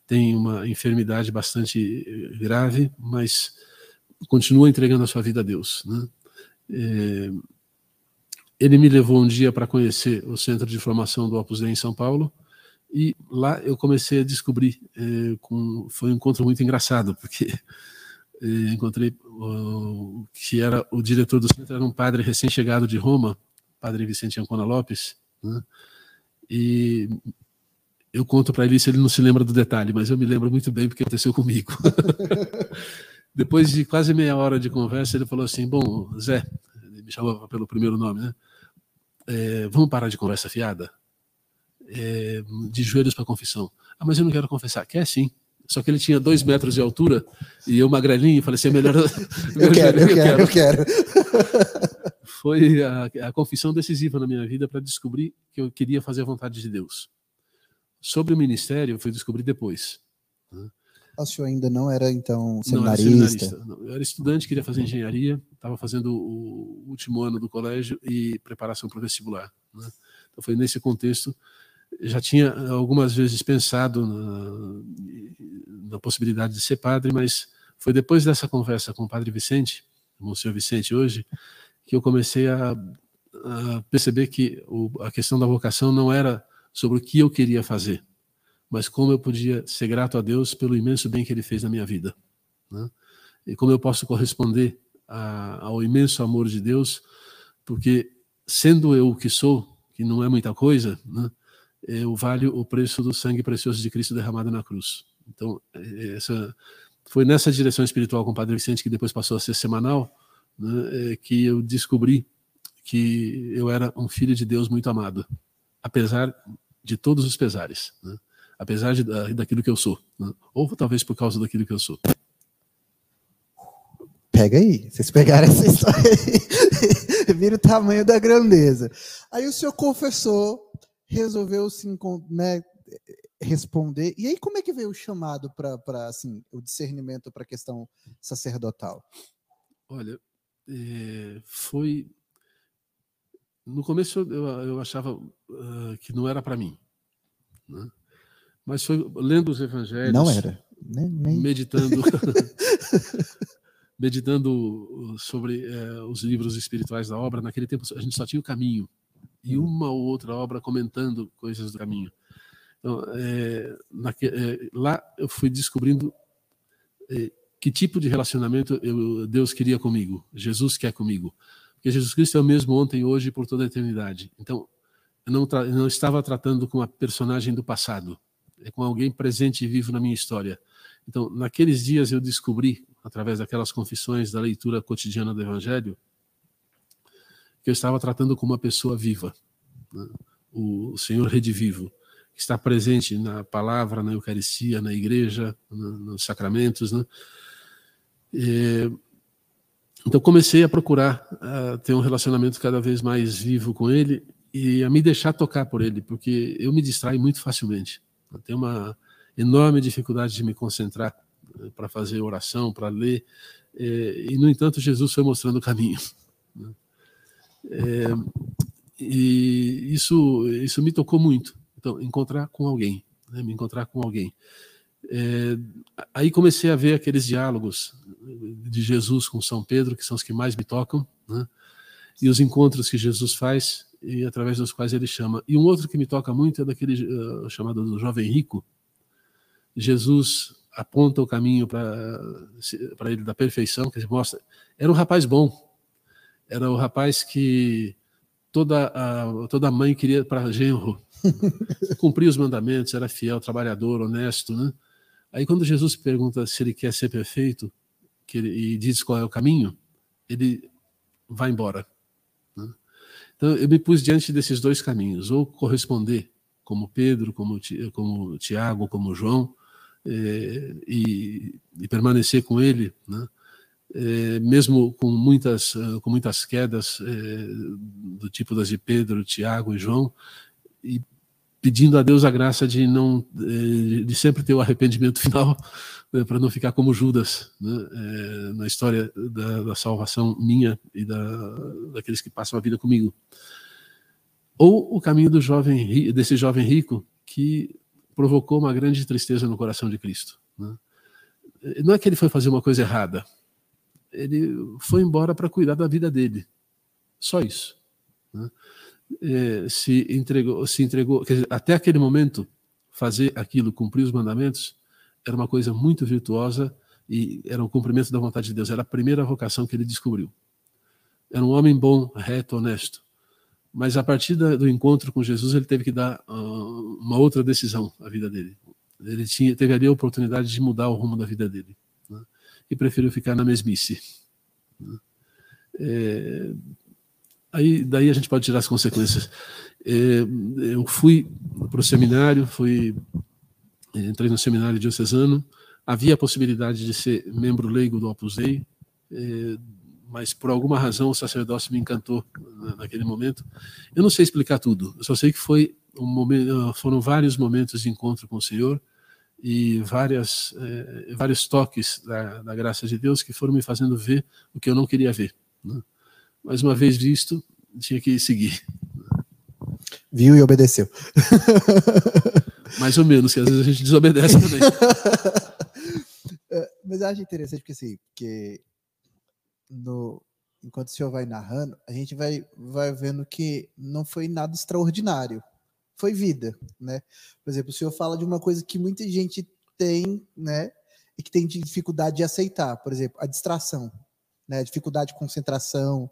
tem uma enfermidade bastante grave, mas continua entregando a sua vida a Deus. Né? É, ele me levou um dia para conhecer o centro de formação do Opus Dei em São Paulo, e lá eu comecei a descobrir, é, com, foi um encontro muito engraçado, porque é, encontrei o que era o diretor do centro, era um padre recém-chegado de Roma, padre Vicente Ancona Lopes, né? e eu conto para ele se ele não se lembra do detalhe, mas eu me lembro muito bem porque aconteceu comigo. Depois de quase meia hora de conversa, ele falou assim: Bom, Zé, ele me chamava pelo primeiro nome, né? É, vamos parar de conversa fiada? É, de joelhos para confissão. Ah, mas eu não quero confessar. Quer sim. Só que ele tinha dois metros de altura e eu magrelinho, falei assim: é melhor. eu, quero, eu, quero, eu quero. Foi a, a confissão decisiva na minha vida para descobrir que eu queria fazer a vontade de Deus. Sobre o ministério, eu fui descobrir depois. Né? O senhor ainda não era, então, seminarista? Não, era seminarista. Não, eu era estudante, queria fazer engenharia, estava fazendo o último ano do colégio e preparação para o vestibular. Né? Então, foi nesse contexto. Já tinha algumas vezes pensado na, na, possibilidade de ser padre, mas foi depois dessa conversa com o padre Vicente, o senhor Vicente hoje, que eu comecei a, a perceber que o, a questão da vocação não era sobre o que eu queria fazer, mas como eu podia ser grato a Deus pelo imenso bem que Ele fez na minha vida. Né? E como eu posso corresponder a, ao imenso amor de Deus, porque sendo eu o que sou, que não é muita coisa, né, eu valho o preço do sangue precioso de Cristo derramado na cruz. Então, é, essa foi nessa direção espiritual com o Padre Vicente, que depois passou a ser semanal, né, é, que eu descobri que eu era um filho de Deus muito amado, apesar de todos os pesares, né? apesar de, daquilo que eu sou, né? ou talvez por causa daquilo que eu sou. Pega aí, vocês pegaram essa história aí, vira o tamanho da grandeza. Aí o senhor confessou, resolveu se né, responder. E aí como é que veio o chamado para assim, o discernimento para a questão sacerdotal? Olha, é, foi no começo eu, eu achava uh, que não era para mim, né? mas foi lendo os evangelhos. Não era. Nem, nem... Meditando. meditando sobre uh, os livros espirituais da obra. Naquele tempo a gente só tinha o caminho e uma ou outra obra comentando coisas do caminho. Então, é, naque, é, lá eu fui descobrindo é, que tipo de relacionamento eu, Deus queria comigo, Jesus quer comigo. Porque Jesus Cristo é o mesmo ontem, hoje e por toda a eternidade. Então, eu não, eu não estava tratando com a personagem do passado, é com alguém presente e vivo na minha história. Então, naqueles dias eu descobri, através daquelas confissões da leitura cotidiana do Evangelho, que eu estava tratando com uma pessoa viva, né? o Senhor redivivo, que está presente na palavra, na Eucaristia, na igreja, nos sacramentos. Né? E, então comecei a procurar uh, ter um relacionamento cada vez mais vivo com ele e a me deixar tocar por ele, porque eu me distraio muito facilmente. Eu tenho uma enorme dificuldade de me concentrar eh, para fazer oração, para ler, e no entanto Jesus foi mostrando o caminho. É, e isso isso me tocou muito. Então encontrar com alguém, né? me encontrar com alguém. É, aí comecei a ver aqueles diálogos de Jesus com São Pedro, que são os que mais me tocam, né? e os encontros que Jesus faz e através dos quais ele chama. E um outro que me toca muito é daquele uh, chamado do jovem rico. Jesus aponta o caminho para ele da perfeição, que mostra. Era um rapaz bom. Era o rapaz que toda a, toda mãe queria para genro. Cumpria os mandamentos, era fiel, trabalhador, honesto, né? Aí quando Jesus pergunta se ele quer ser perfeito que ele, e diz qual é o caminho, ele vai embora. Né? Então eu me pus diante desses dois caminhos, ou corresponder como Pedro, como, como Tiago, como João, eh, e, e, permanecer com ele, né? Eh, mesmo com muitas, com muitas quedas eh, do tipo das de Pedro, Tiago e João, e pedindo a Deus a graça de não eh, de sempre ter o arrependimento final né, para não ficar como Judas né, é, na história da, da, salvação minha e da, daqueles que passam a vida comigo ou o caminho do jovem desse jovem rico que provocou uma grande tristeza no coração de Cristo né. não é que ele foi fazer uma coisa errada ele foi embora para cuidar da vida dele só isso né eh, se entregou, se entregou dizer, até aquele momento, fazer aquilo, cumprir os mandamentos, era uma coisa muito virtuosa e era um cumprimento da vontade de Deus. Era a primeira vocação que ele descobriu. Era um homem bom, reto, honesto. Mas a partir da, do encontro com Jesus, ele teve que dar uh, uma outra decisão à vida dele. Ele tinha, teve ali a oportunidade de mudar o rumo da vida dele. E preferiu ficar na mesmice. É, Aí, daí a gente pode tirar as consequências. É, eu fui para o seminário, fui, entrei no seminário diocesano, havia a possibilidade de ser membro leigo do Opus Dei, é, mas por alguma razão o sacerdócio me encantou naquele momento. Eu não sei explicar tudo, eu só sei que foi um momento, foram vários momentos de encontro com o Senhor e várias, é, vários toques da, da, graça de Deus que foram me fazendo ver o que eu não queria ver. Né? mais uma vez visto, tinha que seguir. Viu e obedeceu. Mais ou menos, que às vezes a gente desobedece também. É, mas eu acho interessante porque assim, porque no, enquanto o senhor vai narrando, a gente vai, vai vendo que não foi nada extraordinário. Foi vida, né? Por exemplo, o senhor fala de uma coisa que muita gente tem, né? E que tem dificuldade de aceitar, por exemplo, a distração né? Dificuldade de concentração,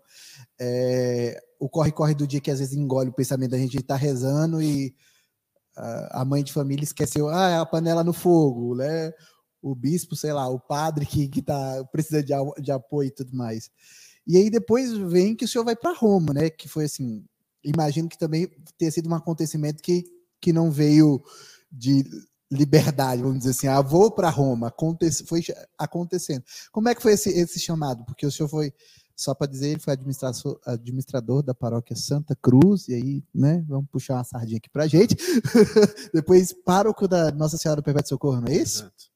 é, o corre-corre do dia que às vezes engole o pensamento da gente está rezando e a mãe de família esqueceu, ah, é a panela no fogo, né? O bispo, sei lá, o padre que, que tá, precisa de, de apoio e tudo mais. E aí depois vem que o senhor vai para Roma, né? Que foi assim, imagino que também tenha sido um acontecimento que, que não veio de liberdade, vamos dizer assim, ah, vou para Roma, Acontece, foi acontecendo. Como é que foi esse, esse chamado? Porque o senhor foi, só para dizer, ele foi administrador, administrador da paróquia Santa Cruz, e aí, né, vamos puxar uma sardinha aqui para gente. Depois, pároco da Nossa Senhora do Perpétuo Socorro, não é isso? Exato.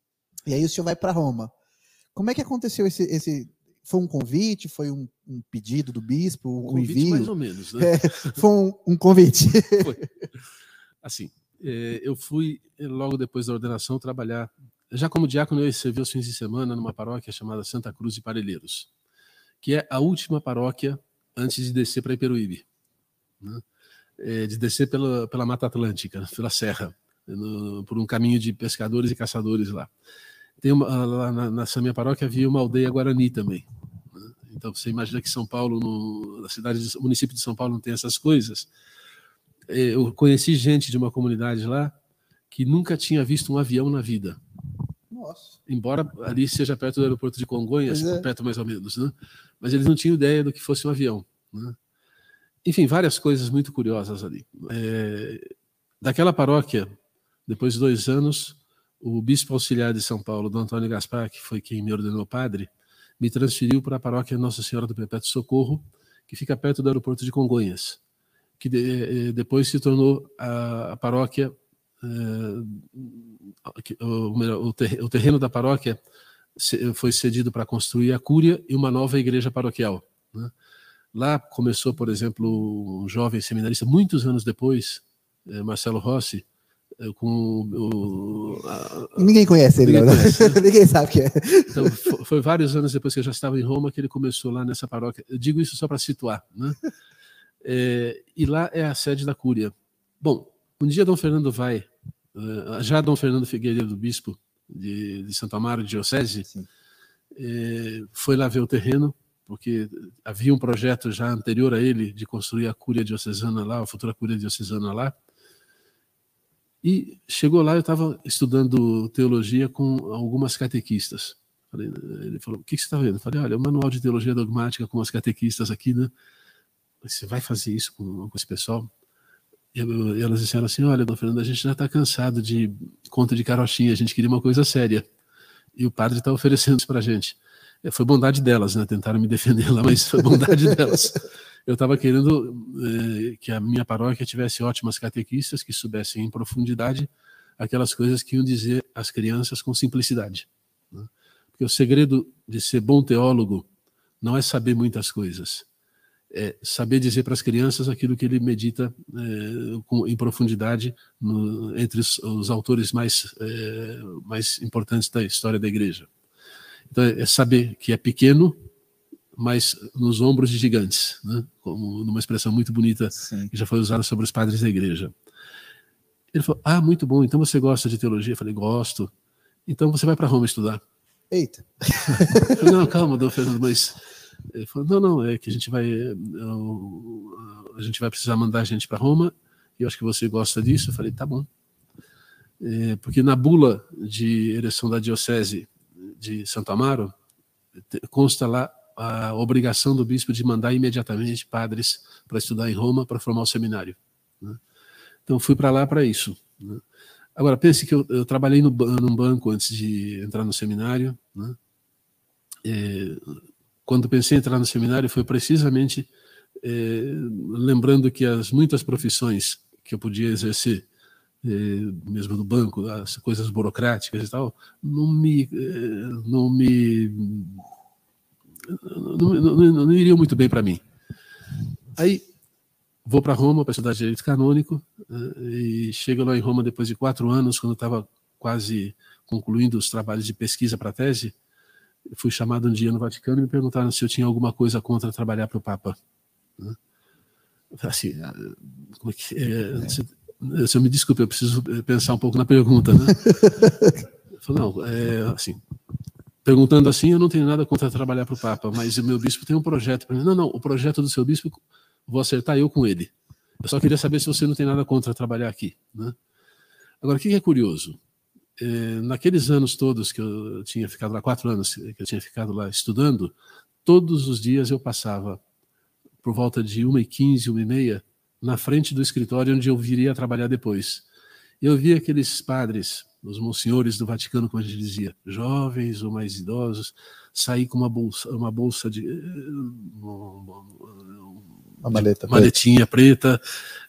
E aí o senhor vai para Roma. Como é que aconteceu esse, esse foi um convite? Foi um, um pedido do bispo? Um, um convite envio? mais ou menos, né? É, foi um, um convite. Foi. Assim, é, eu fui, eh, logo depois da ordenação, trabalhar, já como diácono, eu servi os fins de semana numa paróquia chamada Santa Cruz de Parelheiros, que é a última paróquia antes de descer para Iperuíbe, né? é, de descer pela, pela Mata Atlântica, pela Serra, no, por um caminho de pescadores e caçadores lá. Tem uma, lá na, nessa minha paróquia havia uma aldeia guarani também. Então você imagina que São Paulo, no, na cidade, o município de São Paulo não tem essas coisas. É, eu conheci gente de uma comunidade lá que nunca tinha visto um avião na vida. Nossa. Embora ali seja perto do aeroporto de Congonhas, é. perto mais ou menos, né? Mas eles não tinham ideia do que fosse um avião. Né? Enfim, várias coisas muito curiosas ali. É, daquela paróquia, depois de dois anos, o bispo auxiliar de São Paulo, Dom Antônio Gaspar, que foi quem me ordenou padre, me transferiu para a paróquia Nossa Senhora do Perpétuo Socorro, que fica perto do aeroporto de Congonhas que de, depois se tornou a, a paróquia, o, o terreno da paróquia foi cedido para construir a cúria e uma nova igreja paroquial. Né? Lá começou, por exemplo, um jovem seminarista, muitos anos depois, Marcelo Rossi, com o, a, ninguém conhece ele, ninguém, conhece, né? ninguém sabe que é. Então, foi vários anos depois que eu já estava em Roma que ele começou lá nessa paróquia. Eu digo isso só para situar, né? É, e lá é a sede da Cúria. Bom, um dia Dom Fernando vai, eh, já Dom Fernando Figueiredo, bispo de, de Santo Amaro, de Diocese, é, foi lá ver o terreno, porque havia um projeto já anterior a ele de construir a Cúria Diocesana lá, a futura Cúria Diocesana lá. E chegou lá, eu estava estudando teologia com algumas catequistas. ele falou: O que, você está vendo? Eu falei: Olha, o manual de teologia dogmática com as catequistas aqui, né? Você vai fazer isso com, com esse pessoal? E elas disseram assim: Olha, Dom Fernando, a gente já está cansado de conta de carochinha, a gente queria uma coisa séria. E o padre está oferecendo isso para a gente. É, foi bondade delas, né? Tentaram me defender lá, mas foi bondade delas eu estava querendo eh, que a minha paróquia tivesse ótimas catequistas que soubessem em profundidade aquelas coisas que iam dizer às crianças com simplicidade. Né? Porque o segredo de ser bom teólogo não é saber muitas coisas, é saber dizer para as crianças aquilo que ele medita eh, com, em profundidade no, entre os, os autores mais, eh, mais importantes da história da igreja. Então, é saber que é pequeno mas nos ombros de gigantes, né? como numa expressão muito bonita Sim. que já foi usada sobre os padres da igreja. Ele falou: Ah, muito bom, então você gosta de teologia? Eu falei: Gosto. Então você vai para Roma estudar. Eita. Falei, não, calma, Dom Fernando, mas. Ele falou: Não, não, é que a gente vai. Eu, a gente vai precisar mandar a gente para Roma, e eu acho que você gosta disso. Eu falei: Tá bom. É, porque na bula de ereção da Diocese de Santo Amaro, consta lá a obrigação do bispo de mandar imediatamente padres para estudar em Roma para formar o seminário. Né? Então fui para lá para isso. Né? Agora pense que eu, eu, trabalhei no, num banco antes de entrar no seminário. Né? É, quando pensei em entrar no seminário foi precisamente é, lembrando que as muitas profissões que eu podia exercer é, mesmo no banco, as coisas burocráticas e tal, não me, não me não, não, não iriam muito bem para mim. Aí vou para Roma para estudar direito canônico eh, e chego lá em Roma depois de quatro anos, quando estava quase concluindo os trabalhos de pesquisa para a tese. Fui chamado um dia no Vaticano e me perguntaram se eu tinha alguma coisa contra trabalhar para o Papa. Né? Assim, ah, como é que é? Se, se eu me desculpe, eu preciso pensar um pouco na pergunta, né? Falei, não, é, assim, perguntando assim, eu não tenho nada contra trabalhar para o Papa, mas o meu bispo tem um projeto para mim. Não, não, o projeto do seu bispo, vou acertar eu com ele. Eu só queria saber se você não tem nada contra trabalhar aqui. Né? Agora, o que é curioso? É, naqueles anos todos que eu tinha ficado lá, quatro anos que eu tinha ficado lá estudando, todos os dias eu passava por volta de uma e quinze, uma e meia, na frente do escritório onde eu viria trabalhar depois. Eu via aqueles padres os monsenhores do Vaticano, como a gente dizia, jovens ou mais idosos, sair com uma bolsa, uma bolsa de uma maleta maletinha preta.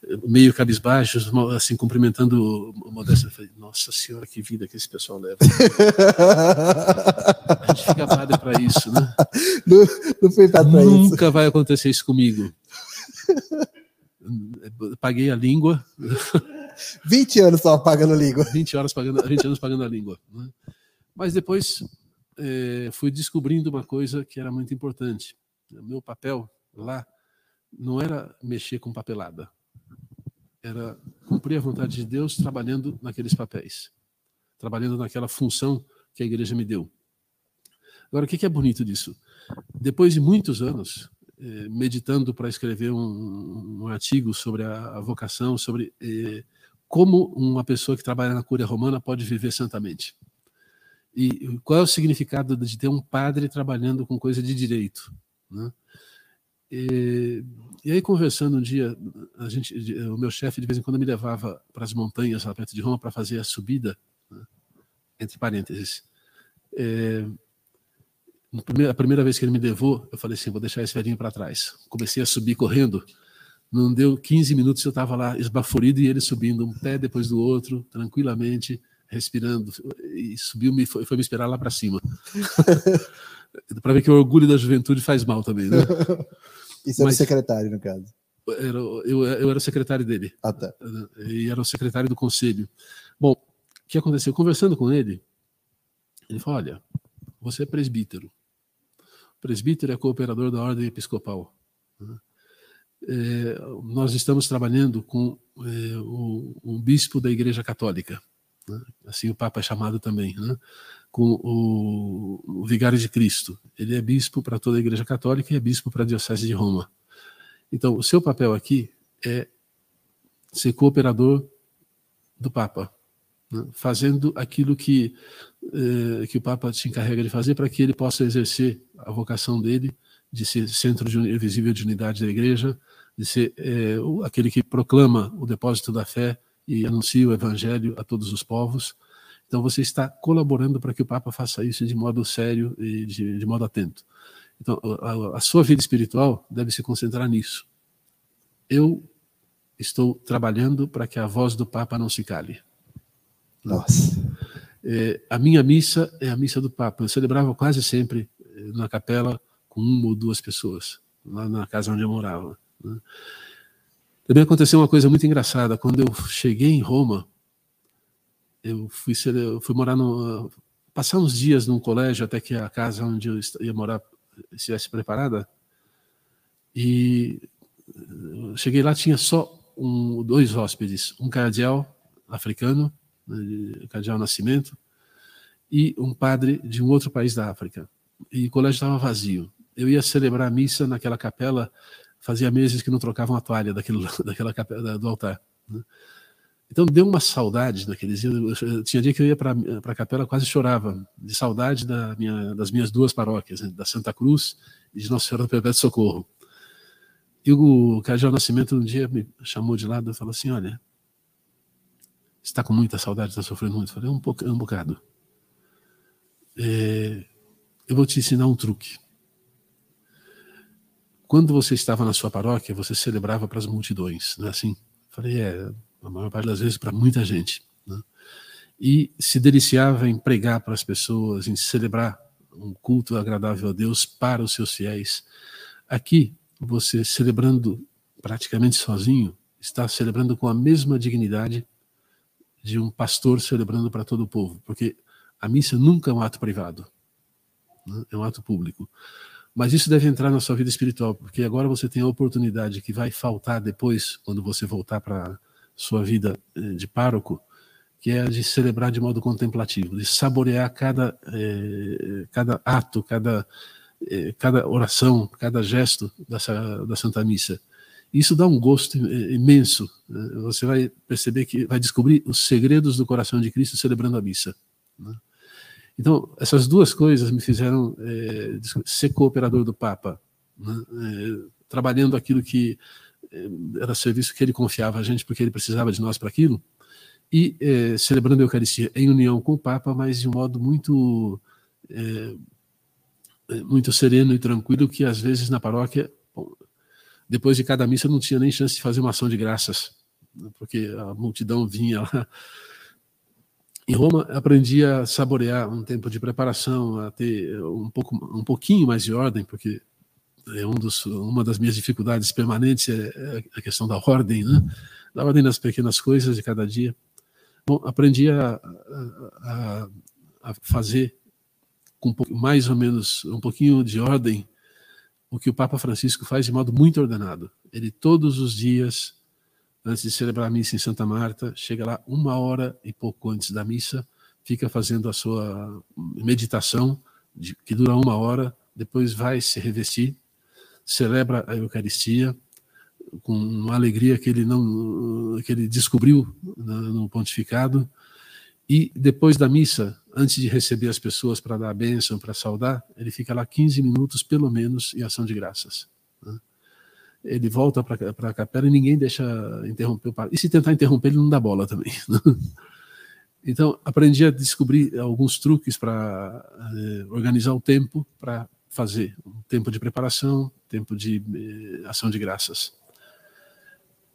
preta, meio cabisbaixos, assim cumprimentando. Eu falei, nossa senhora, que vida que esse pessoal leva. a gente fica padre para isso, né? Não, não foi para isso. Nunca vai acontecer isso comigo. Paguei a língua. 20 anos só pagando a língua. 20, horas pagando, 20 anos pagando a língua. Né? Mas depois é, fui descobrindo uma coisa que era muito importante. O meu papel lá não era mexer com papelada, era cumprir a vontade de Deus trabalhando naqueles papéis, trabalhando naquela função que a igreja me deu. Agora, o que é bonito disso? Depois de muitos anos, eh, meditando para escrever um, um, artigo sobre a, a vocação, sobre eh, como uma pessoa que trabalha na Cúria Romana pode viver santamente. E qual é o significado de ter um padre trabalhando com coisa de direito? Né? E, e, aí, conversando um dia, a gente, o meu chefe de vez em quando me levava para as montanhas lá perto de Roma para fazer a subida, né? entre parênteses. É, a primeira vez que ele me levou, eu falei assim: vou deixar esse velhinho para trás. Comecei a subir correndo Não deu 15 minutos, eu estava lá esbaforido e ele subindo um pé depois do outro, tranquilamente, respirando. E subiu, me foi, foi me esperar lá para cima. para ver que o orgulho da juventude faz mal também, né? Isso era o secretário, no caso. Era, eu, eu era o secretário dele. Ah, tá. E era o secretário do conselho. Bom, o que aconteceu? Conversando com ele, ele falou: Olha, você é presbítero. O presbítero é cooperador da ordem episcopal. Né? É, nós estamos trabalhando com é, o, o, bispo da Igreja Católica, né? assim o Papa é chamado também, né? com o, o, Vigário de Cristo. Ele é bispo para toda a Igreja Católica e é bispo para a Diocese de Roma. Então, o seu papel aqui é ser cooperador do Papa, né? fazendo aquilo que, é, que o Papa te encarrega de fazer para que ele possa exercer a vocação dele de ser centro de, visível de unidade da Igreja, de ser é, aquele que proclama o depósito da fé e anuncia o evangelho a todos os povos. Então você está colaborando para que o Papa faça isso de modo sério e de, de modo atento. Então a, a sua vida espiritual deve se concentrar nisso. Eu estou trabalhando para que a voz do Papa não se cale. Nossa. É, a minha missa é a missa do Papa. Eu celebrava quase sempre eh, na capela com uma ou duas pessoas, lá na casa onde eu morava. Né? Também aconteceu uma coisa muito engraçada. Quando eu cheguei em Roma, eu fui, eu fui morar no. passar uns dias num colégio até que a casa onde eu ia morar estivesse preparada. E cheguei lá, tinha só um, dois hóspedes: um cardeal africano, né, cardeal Nascimento, e um padre de um outro país da África. E o colégio estava vazio. Eu ia celebrar a missa naquela capela fazia meses que não trocavam a toalha daquele, daquela capela, do altar. Né? Então deu uma saudade naqueles dias. Tinha dia que eu ia para a capela quase chorava de saudade da minha, das minhas duas paróquias, né? da Santa Cruz e de Nossa Senhora do Perpétuo Socorro. E o Cajal Nascimento um dia me chamou de lado e falou assim: Olha, está com muita saudade, está sofrendo muito? Eu falei: Um, pouco, um bocado. É, eu vou te ensinar um truque. Quando você estava na sua paróquia, você celebrava para as multidões, não é assim? Falei, é, a maior parte das vezes para muita gente. Né? E se deliciava em pregar para as pessoas, em celebrar um culto agradável a Deus para os seus fiéis. Aqui, você celebrando praticamente sozinho, está celebrando com a mesma dignidade de um pastor celebrando para todo o povo, porque a missa nunca é um ato privado, né? é um ato público. Mas isso deve entrar na sua vida espiritual, porque agora você tem a oportunidade que vai faltar depois, quando você voltar para sua vida eh, de pároco, que é a de celebrar de modo contemplativo, de saborear cada, eh, cada ato, cada, eh, cada oração, cada gesto dessa, da Santa Missa. Isso dá um gosto imenso. Você vai perceber que vai descobrir os segredos do coração de Cristo celebrando a missa. Né? Então, essas duas coisas me fizeram é, ser cooperador do Papa, né? é, trabalhando aquilo que é, era serviço que ele confiava a gente, porque ele precisava de nós para aquilo, e é, celebrando a Eucaristia em união com o Papa, mas de um modo muito é, é, muito sereno e tranquilo, que às vezes na paróquia, bom, depois de cada missa, não tinha nem chance de fazer uma ação de graças, né? porque a multidão vinha lá em Roma, aprendi a saborear um tempo de preparação, a ter um, pouco, um pouquinho mais de ordem, porque é um dos, uma das minhas dificuldades permanentes é, é a questão da ordem, né? da ordem das pequenas coisas de cada dia. Bom, aprendi a, a, a fazer com mais ou menos um pouquinho de ordem o que o Papa Francisco faz de modo muito ordenado. Ele todos os dias antes de celebrar a missa em Santa Marta, chega lá uma hora e pouco antes da missa, fica fazendo a sua meditação, que dura uma hora, depois vai se revestir, celebra a Eucaristia com uma alegria que ele não que ele descobriu no pontificado e depois da missa, antes de receber as pessoas para dar a bênção, para saudar, ele fica lá 15 minutos pelo menos em ação de graças ele volta para a capela e ninguém deixa interromper o padre. E se tentar interromper, ele não dá bola também. Né? Então, aprendi a descobrir alguns truques para eh, organizar o tempo para fazer um tempo de preparação, tempo de eh, ação de graças.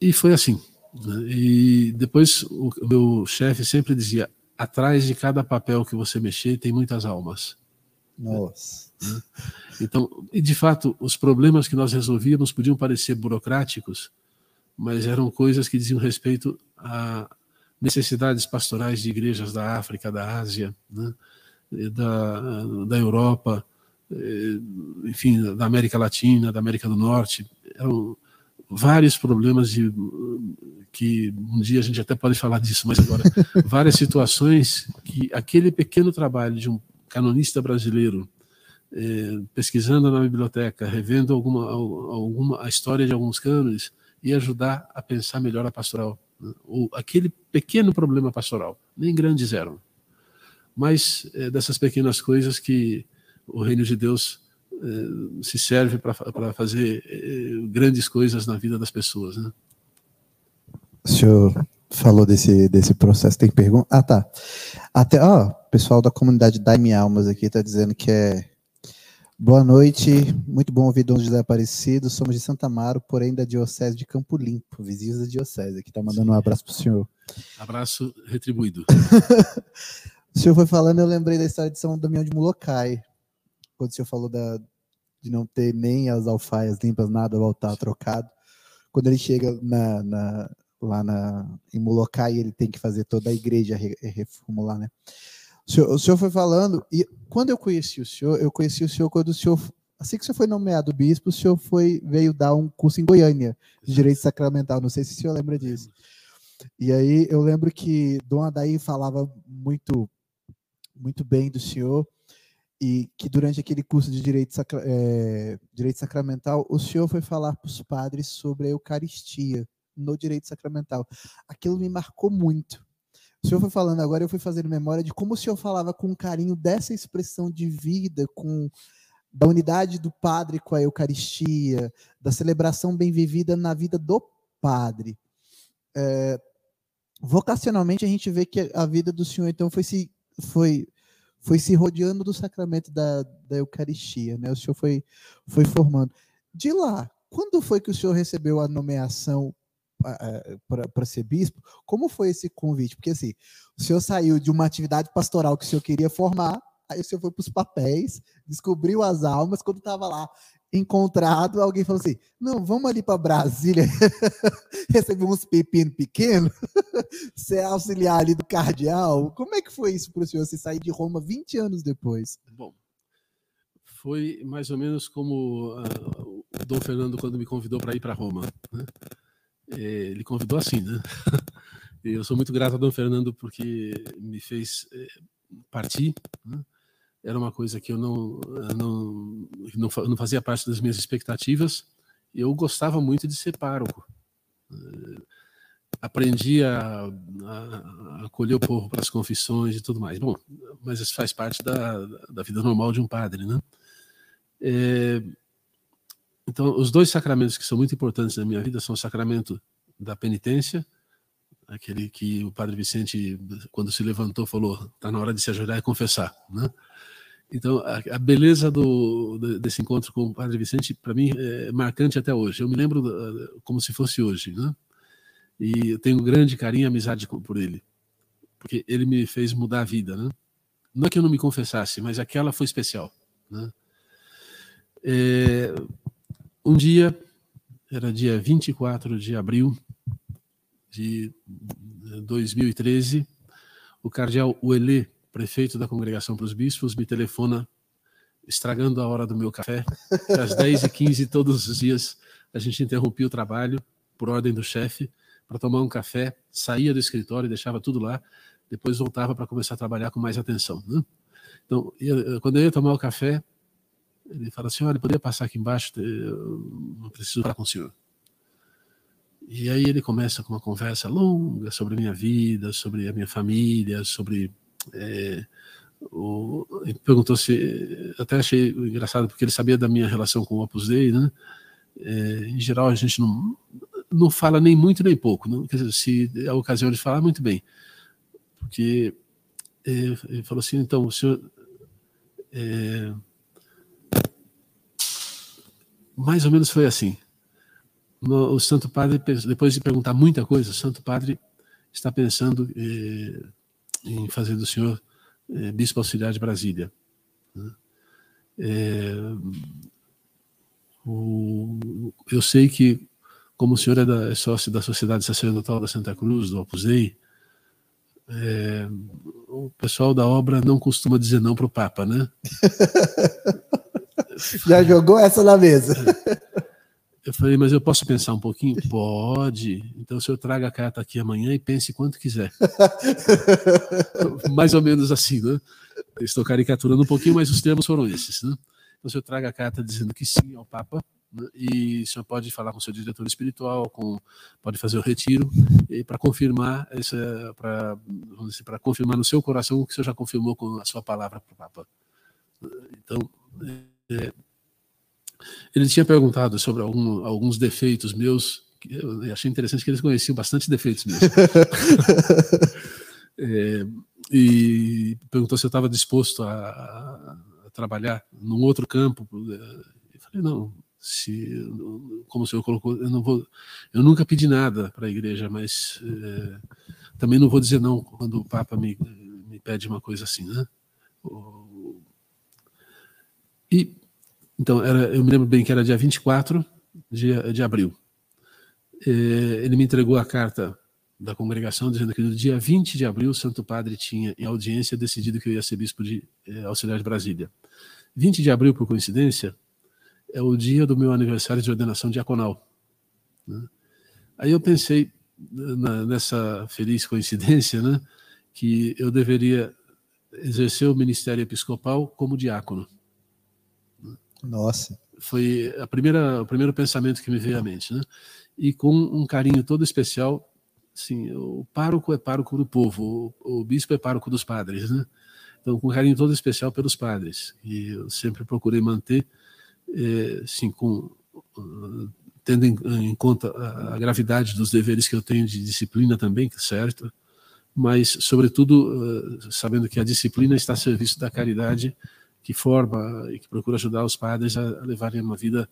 E foi assim. Né? E depois o meu chefe sempre dizia: atrás de cada papel que você mexer tem muitas almas. Nossa. Então, e de fato, os problemas que nós resolvíamos podiam parecer burocráticos, mas eram coisas que diziam respeito a necessidades pastorais de igrejas da África, da Ásia, né? da, da Europa, enfim, da América Latina, da América do Norte. Eram vários problemas de, que um dia a gente até pode falar disso, mas agora várias situações que aquele pequeno trabalho de um canonista brasileiro eh, pesquisando na biblioteca, revendo alguma, alguma a história de alguns cânones, ia ajudar a pensar melhor a pastoral ou aquele pequeno problema pastoral, nem grandes eram, mas é, dessas pequenas coisas que o reino de Deus é, se serve para fazer grandes coisas na vida das pessoas. Né? O senhor falou desse, desse processo, tem pergunta? Ah, tá. Até, ó, o pessoal da comunidade Daime Almas aqui está dizendo que é Boa noite, muito bom ouvir Dom José Aparecido. Somos de Santa Amaro, porém da Diocese de Campo Limpo, vizinhos da Diocese, que está mandando um abraço para o senhor. Abraço retribuído. o senhor foi falando, eu lembrei da história de São Damião de Mulocai, quando o senhor falou da, de não ter nem as alfaias limpas, nada, o altar trocado. Quando ele chega na, na, lá na, em Mulocai, ele tem que fazer toda a igreja reformular, né? O senhor, o senhor foi falando, e quando eu conheci o senhor, eu conheci o senhor quando o senhor, assim que o senhor foi nomeado bispo, o senhor foi, veio dar um curso em Goiânia, de Direito Sacramental, não sei se o senhor lembra disso. E aí eu lembro que Dom Adair falava muito, muito bem do senhor, e que durante aquele curso de direito, sacra, é, direito sacramental, o senhor foi falar para os padres sobre a Eucaristia no direito sacramental. Aquilo me marcou muito. O senhor foi falando agora, eu fui fazendo memória de como o senhor falava com carinho dessa expressão de vida, com da unidade do padre com a Eucaristia, da celebração bem vivida na vida do padre. É, vocacionalmente, a gente vê que a vida do senhor, então, foi se, foi, foi se rodeando do sacramento da, da Eucaristia, né? O senhor foi, foi formando. De lá, quando foi que o senhor recebeu a nomeação para ser bispo, como foi esse convite? Porque assim, o senhor saiu de uma atividade pastoral que o senhor queria formar, aí o senhor foi para os papéis, descobriu as almas, quando estava lá encontrado, alguém falou assim: não, vamos ali para Brasília receber uns pepinos pequenos, ser auxiliar ali do cardeal. Como é que foi isso para o senhor, você sair de Roma 20 anos depois? Bom, foi mais ou menos como uh, o Dom Fernando quando me convidou para ir para Roma. Né? É, ele convidou assim, né? Eu sou muito grato a Dom Fernando porque me fez é, partir. Né? Era uma coisa que eu não, não, não, fazia parte das minhas expectativas. Eu gostava muito de ser pároco. É, aprendi a, a, o povo para as confissões e tudo mais. Bom, mas isso faz parte da, da vida normal de um padre, né? É, então, os dois sacramentos que são muito importantes na minha vida são o sacramento da penitência, aquele que o Padre Vicente, quando se levantou, falou: está na hora de se ajoelhar e confessar. Né? Então, a, a beleza do, desse encontro com o Padre Vicente, para mim, é marcante até hoje. Eu me lembro como se fosse hoje. Né? E eu tenho grande carinho e amizade por ele, porque ele me fez mudar a vida. Né? Não é que eu não me confessasse, mas aquela foi especial. Né? É, um dia, era dia 24 de abril de 2013, o cardeal Uelê, prefeito da Congregação para os Bispos, me telefona estragando a hora do meu café. Às 10h15 todos os dias a gente interrompia o trabalho por ordem do chefe para tomar um café, saía do escritório e deixava tudo lá, depois voltava para começar a trabalhar com mais atenção. Né? Então, quando eu ia tomar o café, ele fala assim: olha, poderia passar aqui embaixo, eu preciso falar com o senhor. E aí ele começa com uma conversa longa sobre a minha vida, sobre a minha família, sobre. É, o, ele perguntou se. Até achei engraçado, porque ele sabia da minha relação com o Opus Dei, né? É, em geral, a gente não, não fala nem muito nem pouco. Não, quer dizer, se a ocasião de falar, muito bem. Porque é, ele falou assim: então, o senhor. É, mais ou menos foi assim. no, o Santo Padre, depois de perguntar muita coisa, o Santo Padre está pensando eh, em fazer do senhor eh, bispo auxiliar de Brasília. Né? É, o, eu sei que, como o senhor é, da, é, sócio da Sociedade Sacerdotal da Santa Cruz, do Opus é, o pessoal da obra não costuma dizer não para o Papa, né? Já jogou essa na mesa. Eu falei, mas eu posso pensar um pouquinho? Pode. Então o senhor traga a carta aqui amanhã e pense quanto quiser. Mais ou menos assim, né? Estou caricaturando um pouquinho, mas os termos foram esses. Né? Então o senhor traga a carta dizendo que sim ao Papa, né? e o senhor pode falar com seu diretor espiritual, com, pode fazer o retiro, para confirmar para confirmar no seu coração o que o senhor já confirmou com a sua palavra para o Papa. Então, é, ele tinha perguntado sobre algum, alguns defeitos meus, eu achei interessante que eles conheciam bastante defeitos meus. é, e perguntou se eu estava disposto a, a, trabalhar num outro campo. Eu falei, não, se, como o senhor colocou, eu não vou, eu nunca pedi nada para a igreja, mas é, também não vou dizer não quando o Papa me, me pede uma coisa assim, né? E então, era, eu me lembro bem que era dia 24 de, de abril. É, ele me entregou a carta da congregação dizendo que no dia 20 de abril o Santo Padre tinha em audiência decidido que eu ia ser bispo de é, auxiliar de Brasília. 20 de abril, por coincidência, é o dia do meu aniversário de ordenação diaconal. Né? Aí eu pensei na, nessa feliz coincidência, né, que eu deveria exercer o ministério episcopal como diácono. Nossa. Foi a primeira, o primeiro pensamento que me veio à mente, né? E com um carinho todo especial, sim, o pároco é pároco do povo, o, o bispo é pároco dos padres, né? Então, com um carinho todo especial pelos padres. E eu sempre procurei manter, é, sim, com tendo em, em, conta a gravidade dos deveres que eu tenho de disciplina também, certo? Mas, sobretudo, sabendo que a disciplina está a serviço da caridade que forma e que procura ajudar os padres a levarem uma vida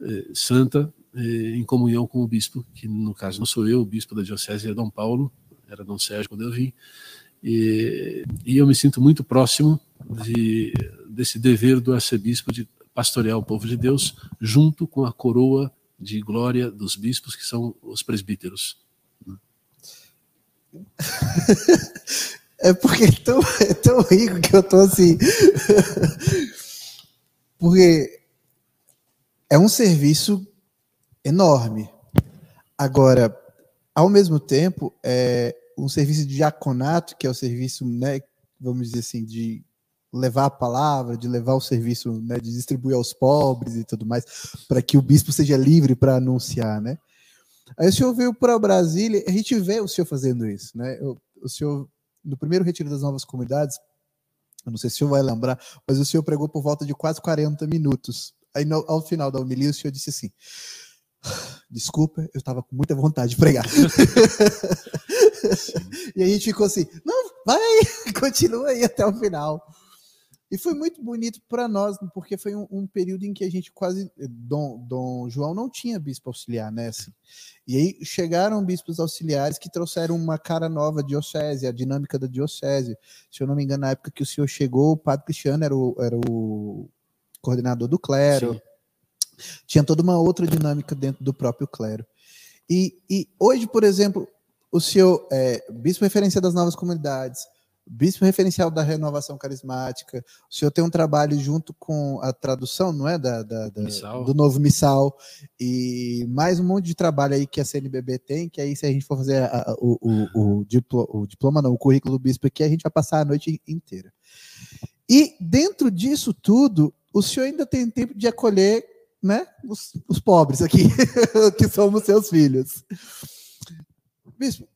eh, santa eh, em comunhão com o bispo, que no caso não sou eu, o bispo da diocese é Dom Paulo, era Dom Sérgio quando eu vim, e, e eu me sinto muito próximo de, desse dever do arcebispo de pastorear o povo de Deus, junto com a coroa de glória dos bispos, que são os presbíteros. É porque é tão, é tão rico que eu tô assim. porque é um serviço enorme. Agora, ao mesmo tempo, é um serviço de diaconato, que é o serviço, né, vamos dizer assim, de levar a palavra, de levar o serviço, né, de distribuir aos pobres e tudo mais, para que o bispo seja livre para anunciar, né? Aí o senhor veio para Brasília, a gente vê o senhor fazendo isso, né? O senhor no primeiro retiro das novas comunidades, eu não sei se o senhor vai lembrar, mas o senhor pregou por volta de quase 40 minutos. Aí, no, ao final da homilia, o senhor disse assim: Desculpa, eu estava com muita vontade de pregar. e a gente ficou assim: Não, vai, continua aí até o final. E foi muito bonito para nós, porque foi um, um, período em que a gente quase. Dom, Dom João não tinha bispo auxiliar, né? Assim. E aí chegaram bispos auxiliares que trouxeram uma cara nova de diocese, a dinâmica da diocese. Se eu não me engano, na época que o senhor chegou, o padre Cristiano era o, era o coordenador do clero. Sim. Tinha toda uma outra dinâmica dentro do próprio clero. E, e hoje, por exemplo, o senhor é bispo referência das novas comunidades bispo referencial da renovação carismática. O senhor tem um trabalho junto com a tradução, não é? Da, da, da do novo missal. E mais um monte de trabalho aí que a CNBB tem, que aí, se a gente for fazer a, a, o, o, o, diploma, o diploma, não, o currículo do bispo aqui, a gente vai passar a noite inteira. E dentro disso tudo, o senhor ainda tem tempo de acolher né, os, os pobres aqui, que somos seus filhos. Bispo,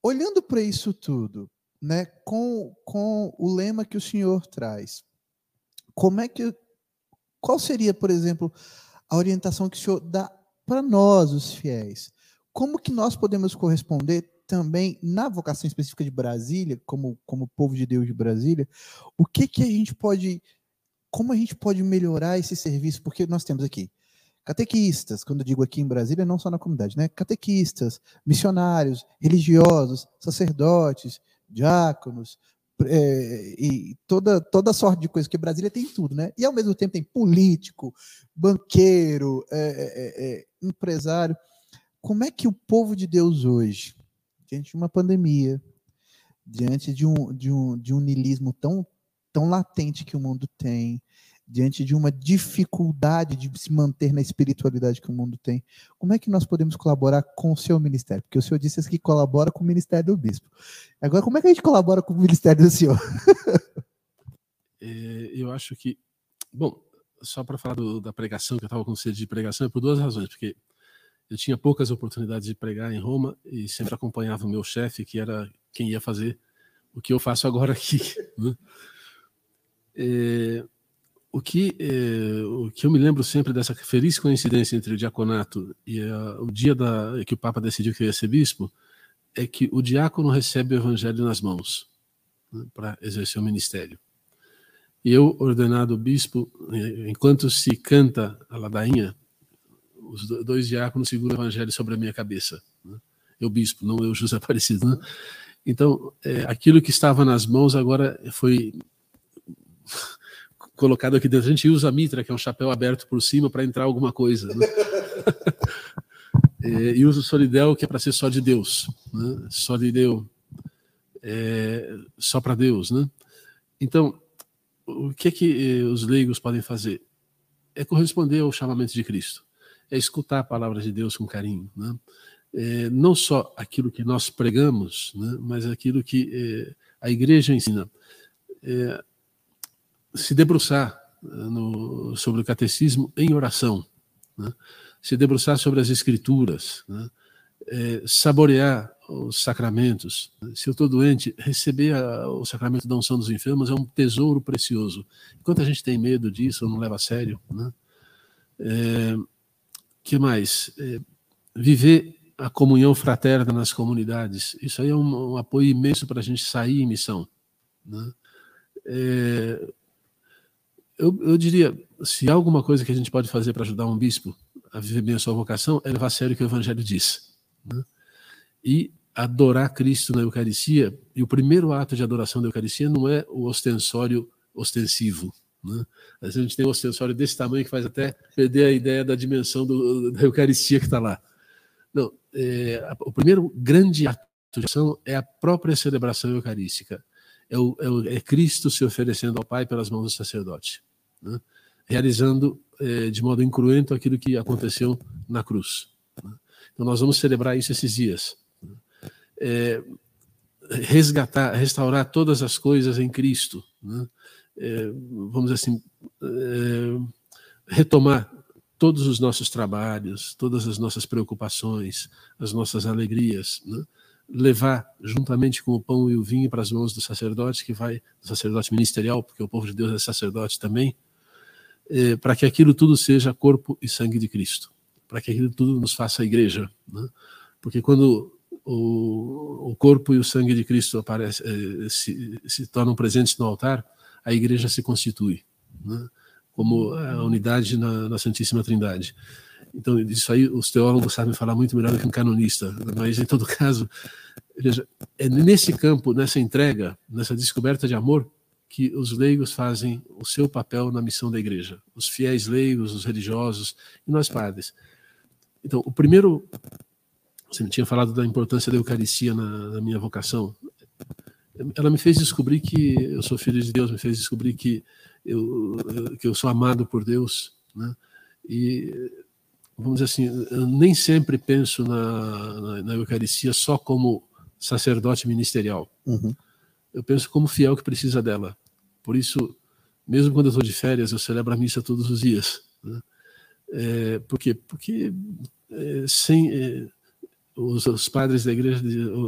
olhando para isso tudo, né, com, com o lema que o senhor traz. Como é que qual seria, por exemplo, a orientação que o senhor dá para nós, os fiéis? Como que nós podemos corresponder também na vocação específica de Brasília, como como povo de Deus de Brasília? O que que a gente pode como a gente pode melhorar esse serviço? Porque nós temos aqui catequistas, quando eu digo aqui em Brasília, não só na comunidade, né? Catequistas, missionários, religiosos, sacerdotes, diáconos, é, e toda, toda sorte de coisa, que Brasília tem tudo, né? E ao mesmo tempo tem político, banqueiro, é, é, é, empresário. Como é que o povo de Deus hoje, diante de uma pandemia, diante de um, de um, de um nilismo tão, tão latente que o mundo tem, diante de uma dificuldade de se manter na espiritualidade que o mundo tem, como é que nós podemos colaborar com o seu ministério? Porque o senhor disse que colabora com o ministério do bispo. Agora, como é que a gente colabora com o ministério do senhor? é, eu acho que, bom, só para falar do, da pregação, que eu estava com sede de pregação, é por duas razões, porque eu tinha poucas oportunidades de pregar em Roma e sempre acompanhava o meu chefe, que era quem ia fazer o que eu faço agora aqui. Né? É, o que, eh, o que eu me lembro sempre dessa feliz coincidência entre o diaconato e a, o dia da, que o Papa decidiu que eu ia ser bispo é que o diácono recebe o evangelho nas mãos né, para exercer o ministério. E eu, ordenado bispo, eh, enquanto se canta a ladainha, os dois diáconos seguram o evangelho sobre a minha cabeça. Né? Eu, bispo, não eu, José Aparecido. Né? Então, é, aquilo que estava nas mãos agora foi colocado aqui dentro. A gente usa a mitra, que é um chapéu aberto por cima, para entrar alguma coisa. Né? é, e usa o solidel, que é para ser só de Deus. Né? Solideu, é, só para Deus. Né? Então, o que é que eh, os leigos podem fazer? É corresponder ao chamamento de Cristo. É escutar a palavra de Deus com carinho. Né? É, não só aquilo que nós pregamos, né? mas aquilo que é, a igreja ensina. É, se debruçar eh, no, sobre o catecismo em oração, né? se debruçar sobre as escrituras, né? é, saborear os sacramentos. Se eu estou doente, receber a, o sacramento da unção dos enfermos é um tesouro precioso. Enquanto a gente tem medo disso, ou não leva a sério, né? É, que mais? É, viver a comunhão fraterna nas comunidades. Isso aí é um, um apoio imenso para a gente sair em missão. Né? É, eu, eu diria, se há alguma coisa que a gente pode fazer para ajudar um bispo a viver bem a sua vocação, é levar a sério o que o Evangelho diz. Né? E adorar Cristo na Eucaristia, e o primeiro ato de adoração da Eucaristia não é o ostensório ostensivo. Né? Às vezes a gente tem um ostensório desse tamanho que faz até perder a ideia da dimensão do, da Eucaristia que está lá. Não, é, o primeiro grande ato de ação é a própria celebração eucarística é, o, é, o, é Cristo se oferecendo ao Pai pelas mãos do sacerdote, né? realizando é, de modo incruento aquilo que aconteceu na cruz. Né? Então nós vamos celebrar isso esses dias. Né? É, resgatar, restaurar todas as coisas em Cristo. Né? É, vamos assim, é, retomar todos os nossos trabalhos, todas as nossas preocupações, as nossas alegrias, né? Levar juntamente com o pão e o vinho para as mãos do sacerdote, que vai, do sacerdote ministerial, porque o povo de Deus é sacerdote também, é, para que aquilo tudo seja corpo e sangue de Cristo, para que aquilo tudo nos faça a igreja. Né? Porque quando o, o, corpo e o sangue de Cristo aparece, é, se, se, tornam presentes no altar, a igreja se constitui, né? como a unidade na, na Santíssima Trindade. Então, isso aí os teólogos sabem falar muito melhor do que um canonista, mas em todo caso, veja, é nesse campo, nessa entrega, nessa descoberta de amor, que os leigos fazem o seu papel na missão da igreja. Os fiéis leigos, os religiosos e nós padres. Então, o primeiro. Você me tinha falado da importância da Eucaristia na, na minha vocação. Ela me fez descobrir que eu sou filho de Deus, me fez descobrir que eu, que eu sou amado por Deus. Né? E vamos dizer assim, eu nem sempre penso na, na, na Eucaristia só como sacerdote ministerial. Uhum. Eu penso como fiel que precisa dela. Por isso, mesmo quando eu estou de férias, eu celebro a missa todos os dias. Né? É, por quê? Porque é, sem é, os, os, padres da igreja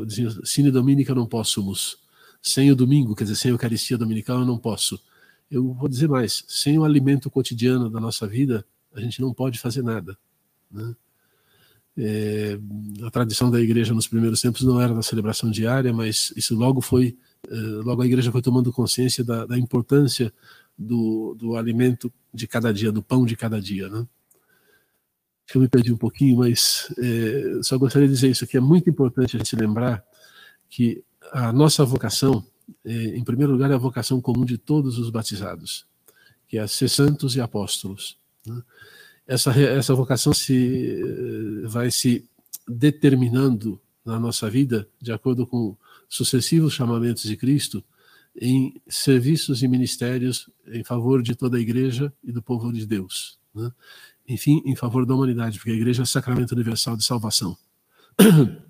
diziam, sine dominica não possumus. Sem o domingo, quer dizer, sem a Eucaristia dominical, eu não posso. Eu vou dizer mais, sem o alimento cotidiano da nossa vida, a gente não pode fazer nada. Né? É, a tradição da igreja nos primeiros tempos não era da celebração diária, mas isso logo foi, é, logo a igreja foi tomando consciência da, da importância do, do, alimento de cada dia, do pão de cada dia, né? Que eu me perdi um pouquinho, mas é, só gostaria de dizer isso aqui. É muito importante a gente lembrar que a nossa vocação, é, em primeiro lugar, é a vocação comum de todos os batizados, que é ser santos e apóstolos. Né? Essa, essa vocação se, vai se determinando na nossa vida de acordo com sucessivos chamamentos de Cristo em serviços e ministérios em favor de toda a igreja e do povo de Deus. Né? Enfim, em favor da humanidade, porque a igreja é sacramento universal de salvação.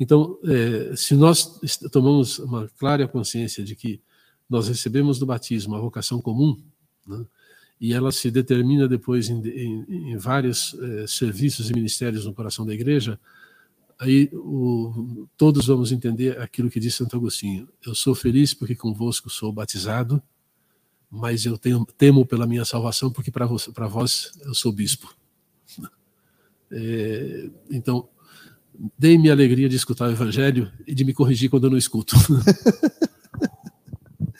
Então, é, se nós tomamos uma clara consciência de que nós recebemos do batismo a vocação comum, né, e ela se determina depois em, em, em vários é, serviços e ministérios no coração da igreja, aí o, todos vamos entender aquilo que disse Santo Agostinho. Eu sou feliz porque convosco sou batizado, mas eu tenho, temo pela minha salvação porque para vós, vós eu sou bispo. É, então, dei-me a alegria de escutar o evangelho e de me corrigir quando eu não escuto.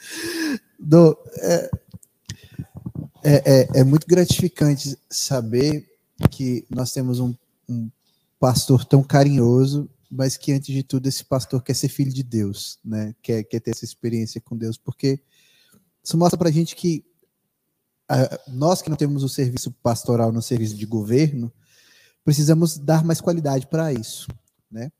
Do, é, é, é, é, muito gratificante saber que nós temos um, um pastor tão carinhoso, mas que antes de tudo esse pastor quer ser filho de Deus, né? Quer, quer ter essa experiência com Deus, porque isso mostra para a gente que nós que não temos o serviço pastoral no serviço de governo, precisamos dar mais qualidade para isso, né?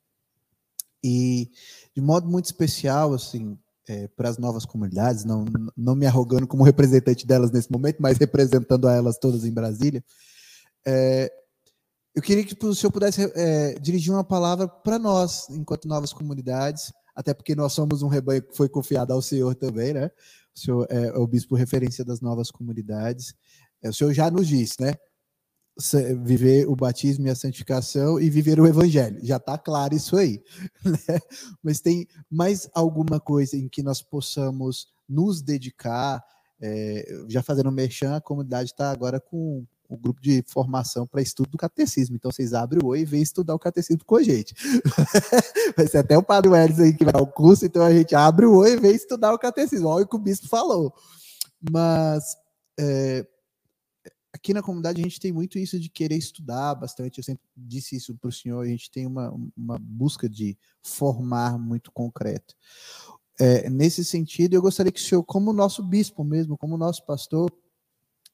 E de modo muito especial, assim, é, para as novas comunidades, não, não me arrogando como representante delas nesse momento, mas representando a elas todas em Brasília, é, eu queria que o senhor pudesse é, dirigir uma palavra para nós, enquanto novas comunidades, até porque nós somos um rebanho que foi confiado ao senhor também, né? O senhor é, o bispo referência das novas comunidades. É, o senhor já nos disse, né? Viver o batismo e a santificação e viver o evangelho. Já está claro isso aí. Né? Mas tem mais alguma coisa em que nós possamos nos dedicar? É, já fazendo merchan, a comunidade está agora com o grupo de formação para estudo do catecismo. Então vocês abrem o oi e vêm estudar o catecismo com a gente. vai ser até o Padre Welles aí que vai dar o curso, então a gente abre o oi e vem estudar o catecismo. Olha o que o bispo falou. Mas é, aqui na comunidade a gente tem muito isso de querer estudar bastante. Eu sempre disse isso para o senhor, a gente tem uma, uma busca de formar muito concreto. É, nesse sentido, eu gostaria que o senhor, como nosso bispo mesmo, como nosso pastor,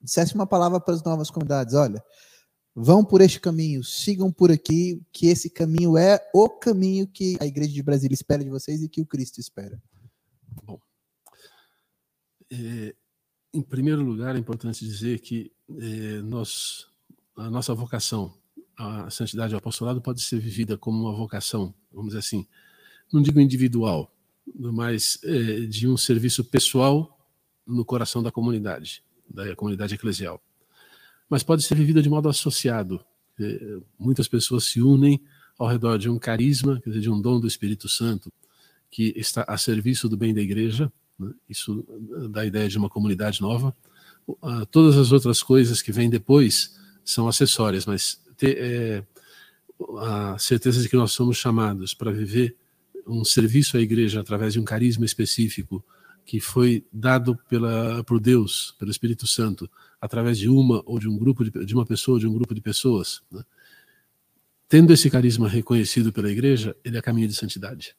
dissesse uma palavra para as novas comunidades: olha, vão por este caminho, sigam por aqui, que esse caminho é o caminho que a Igreja de Brasília espera de vocês e que o Cristo espera. Bom, é, em primeiro lugar, é importante dizer que é, nós, a nossa vocação, a santidade ao apostolado, pode ser vivida como uma vocação, vamos dizer assim, não digo individual, mas é, de um serviço pessoal no coração da comunidade da comunidade eclesial. Mas pode ser vivida de modo associado. Muitas pessoas se unem ao redor de um carisma, quer dizer, de um dom do Espírito Santo, que está a serviço do bem da igreja. Né? Isso dá a ideia de uma comunidade nova. Ah, todas as outras coisas que vêm depois são acessórias, mas ter é, a certeza de que nós somos chamados para viver um serviço à igreja através de um carisma específico, que foi dado pela, por Deus, pelo Espírito Santo, através de uma ou de um grupo de, de uma pessoa de um grupo de pessoas, né? tendo esse carisma reconhecido pela Igreja, ele é caminho de santidade,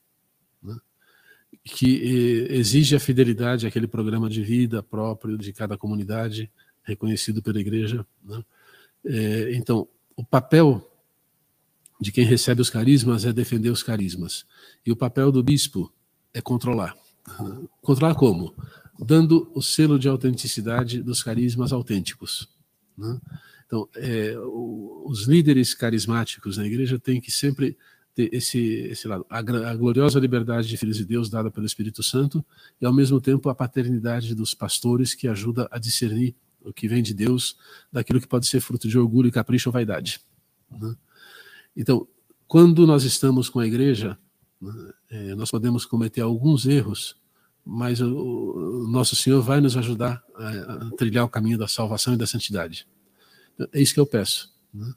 né? Que exige a fidelidade àquele programa de vida próprio de cada comunidade, reconhecido pela Igreja. Né? É, então, o papel de quem recebe os carismas é defender os carismas, e o papel do bispo é controlar. Controlar como? Dando o selo de autenticidade dos carismas autênticos. Né? Então, é, o, os líderes carismáticos na igreja têm que sempre esse, esse lado, a, a, gloriosa liberdade de filhos de Deus dada pelo Espírito Santo e, ao mesmo tempo, a paternidade dos pastores que ajuda a discernir o que vem de Deus daquilo que pode ser fruto de orgulho, capricho ou vaidade. Né? Então, quando nós estamos com a igreja, é, nós podemos cometer alguns erros, mas o, o, nosso Senhor vai nos ajudar a, a, trilhar o caminho da salvação e da santidade. Então, é isso que eu peço. Né?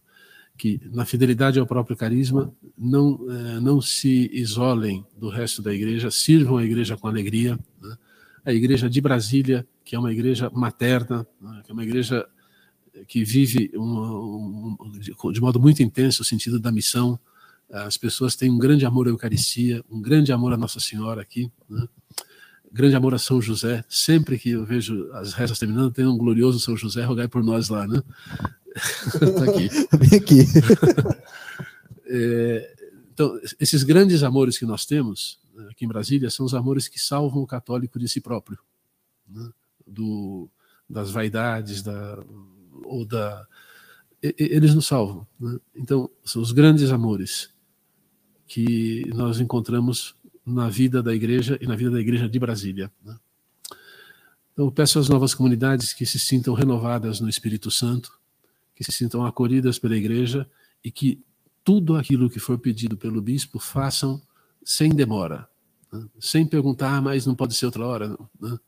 Que na fidelidade ao próprio carisma não, é, não se isolem do resto da igreja, sirvam a igreja com alegria. Né? A igreja de Brasília, que é uma igreja materna, né? que é uma igreja que vive um, um, de modo muito intenso o sentido da missão. As pessoas têm um grande amor à Eucaristia, um grande amor à Nossa Senhora aqui, né? grande amor a São José. Sempre que eu vejo as rezas terminando, tem um glorioso São José, rogai por nós lá, né? tá aqui. Vem aqui. é, então, esses grandes amores que nós temos né, aqui em Brasília são os amores que salvam o católico de si próprio, né? do, das vaidades, da, ou da. Eles nos salvam. Né? Então, são os grandes amores que nós encontramos na vida da igreja e na vida da igreja de Brasília. Né? Então, peço às novas comunidades que se sintam renovadas no Espírito Santo, que se sintam acolhidas pela igreja e que tudo aquilo que for pedido pelo bispo façam sem demora, né? sem perguntar, ah, mas não pode ser outra hora. Né?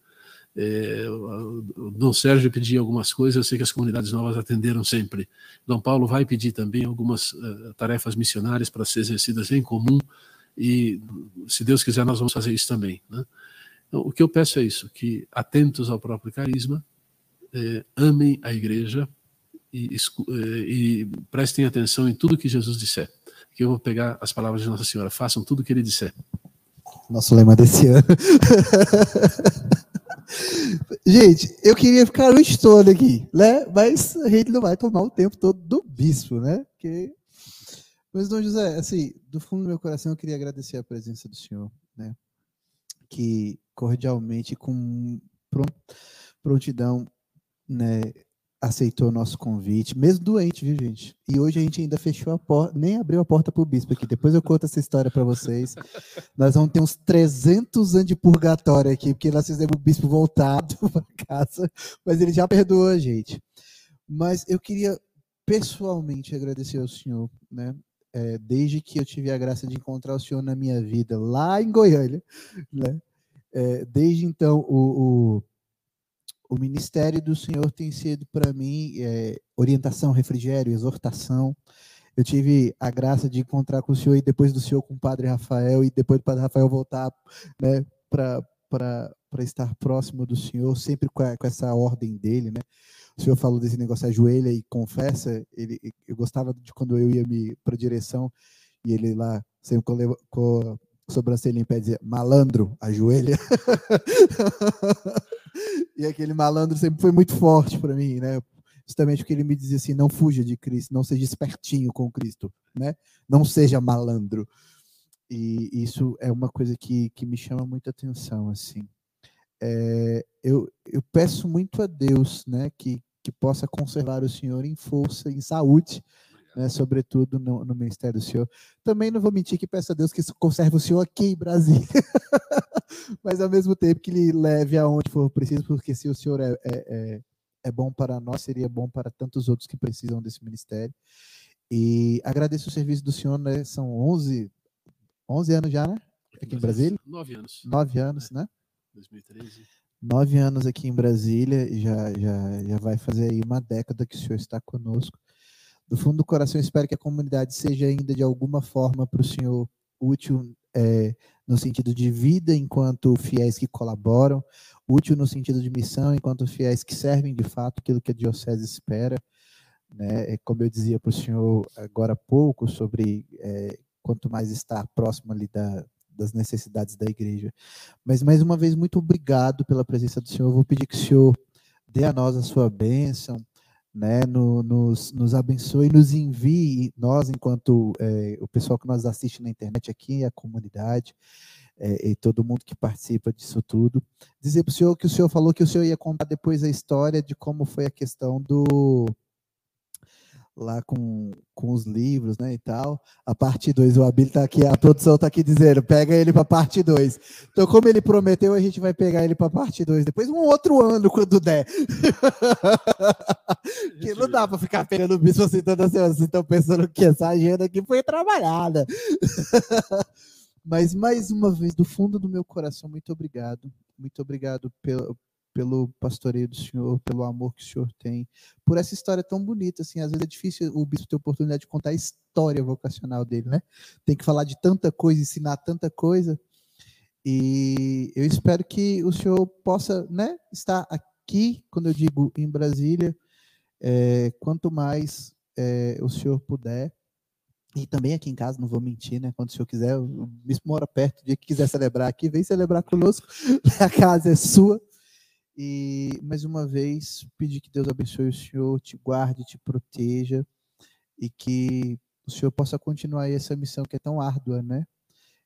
É, o Dom Sérgio pedia algumas coisas, eu sei que as comunidades novas atenderam sempre. Dom Paulo vai pedir também algumas uh, tarefas missionárias para ser exercidas em comum, e se Deus quiser, nós vamos fazer isso também. Né? Então, o que eu peço é isso: que atentos ao próprio carisma, é, amem a igreja e, é, e, prestem atenção em tudo que Jesus disser. Que eu vou pegar as palavras de Nossa Senhora, façam tudo o que ele disser. Nosso lema desse ano. gente, eu queria ficar no estouro aqui, né? Mas a gente não vai tomar o tempo todo do bispo, né? Porque... Mas, Dom José, assim, do fundo do meu coração, eu queria agradecer a presença do senhor, né? Que cordialmente, com prontidão, né, aceitou o nosso convite, mesmo doente, viu, gente? E hoje a gente ainda fechou a porta, nem abriu a porta para o bispo aqui. Depois eu conto essa história para vocês. nós vamos ter uns 300 anos de purgatório aqui, porque nós fizemos o bispo voltado para casa, mas ele já perdoou a gente. Mas eu queria pessoalmente agradecer ao senhor, né? É, desde que eu tive a graça de encontrar o senhor na minha vida, lá em Goiânia, né? É, desde então, o, o o ministério do Senhor tem sido para mim é, orientação, refrigério, exortação. Eu tive a graça de encontrar com o Senhor e depois do Senhor com o Padre Rafael e depois do Padre Rafael voltar né, para estar próximo do Senhor, sempre com, a, com, essa ordem dele, né? O Senhor falou desse negócio ajoelha e confessa. Ele, eu gostava de quando eu ia para a direção e ele lá sempre sobrancelha em pé dizia malandro, ajoelha. e aquele malandro sempre foi muito forte para mim, né? Justamente porque ele me dizia assim: não fuja de Cristo, não seja espertinho com Cristo, né? Não seja malandro. E isso é uma coisa que, que me chama muita atenção, assim. É, eu, eu peço muito a Deus, né, que, que possa conservar o Senhor em força, em saúde, né, sobretudo no, no, ministério do Senhor. Também não vou mentir que peço a Deus que conserve o Senhor aqui em Brasília, mas ao mesmo tempo que ele leve aonde for preciso, porque se o Senhor é, é, é, é bom para nós, seria bom para tantos outros que precisam desse ministério. E agradeço o serviço do Senhor, né? São 11, 11 anos já, né? Aqui em Brasília? Nove anos. Nove anos, né? 2013. Nove anos aqui em Brasília, já, já, já vai fazer aí uma década que o senhor está conosco do fundo do coração, espero que a comunidade seja ainda de alguma forma para o senhor útil é, no sentido de vida enquanto fiéis que colaboram, útil no sentido de missão enquanto fiéis que servem de fato aquilo que a diocese espera. Né? É, como eu dizia para o senhor agora há pouco sobre é, quanto mais estar próximo ali da, das necessidades da igreja. Mas mais uma vez muito obrigado pela presença do senhor. Vou pedir que o senhor dê a nós a sua bênção né, no, nos, nos abençoe, nos envie, nós, enquanto é, o pessoal que nos assiste na internet aqui, a comunidade, é, e todo mundo que participa disso tudo, dizer para o senhor que o senhor falou que o senhor ia contar depois a história de como foi a questão do lá com, com os livros, né, e tal. A parte 2, o Abílio está aqui, a produção está aqui dizendo, pega ele para parte 2. Então, como ele prometeu, a gente vai pegar ele para parte 2. Depois, um outro ano, quando der. que não dá para ficar pegando o bispo assim toda semana. Vocês estão pensando que essa agenda aqui foi trabalhada. Mas, mais uma vez, do fundo do meu coração, muito obrigado. Muito obrigado pelo, pelo pastoreio do Senhor, pelo amor que o Senhor tem, por essa história tão bonita, assim, às vezes é difícil o bispo ter oportunidade de contar a história vocacional dele, né? Tem que falar de tanta coisa, ensinar tanta coisa, e eu espero que o Senhor possa, né, estar aqui, quando eu digo em Brasília, é, quanto mais é, o senhor puder, e também aqui em casa, não vou mentir, né? Quando o senhor quiser, o bispo mora perto, o dia que quiser celebrar aqui, vem celebrar conosco, a casa é sua. E mais uma vez, pedir que Deus abençoe o senhor, te guarde, te proteja e que o senhor possa continuar essa missão que é tão árdua, né?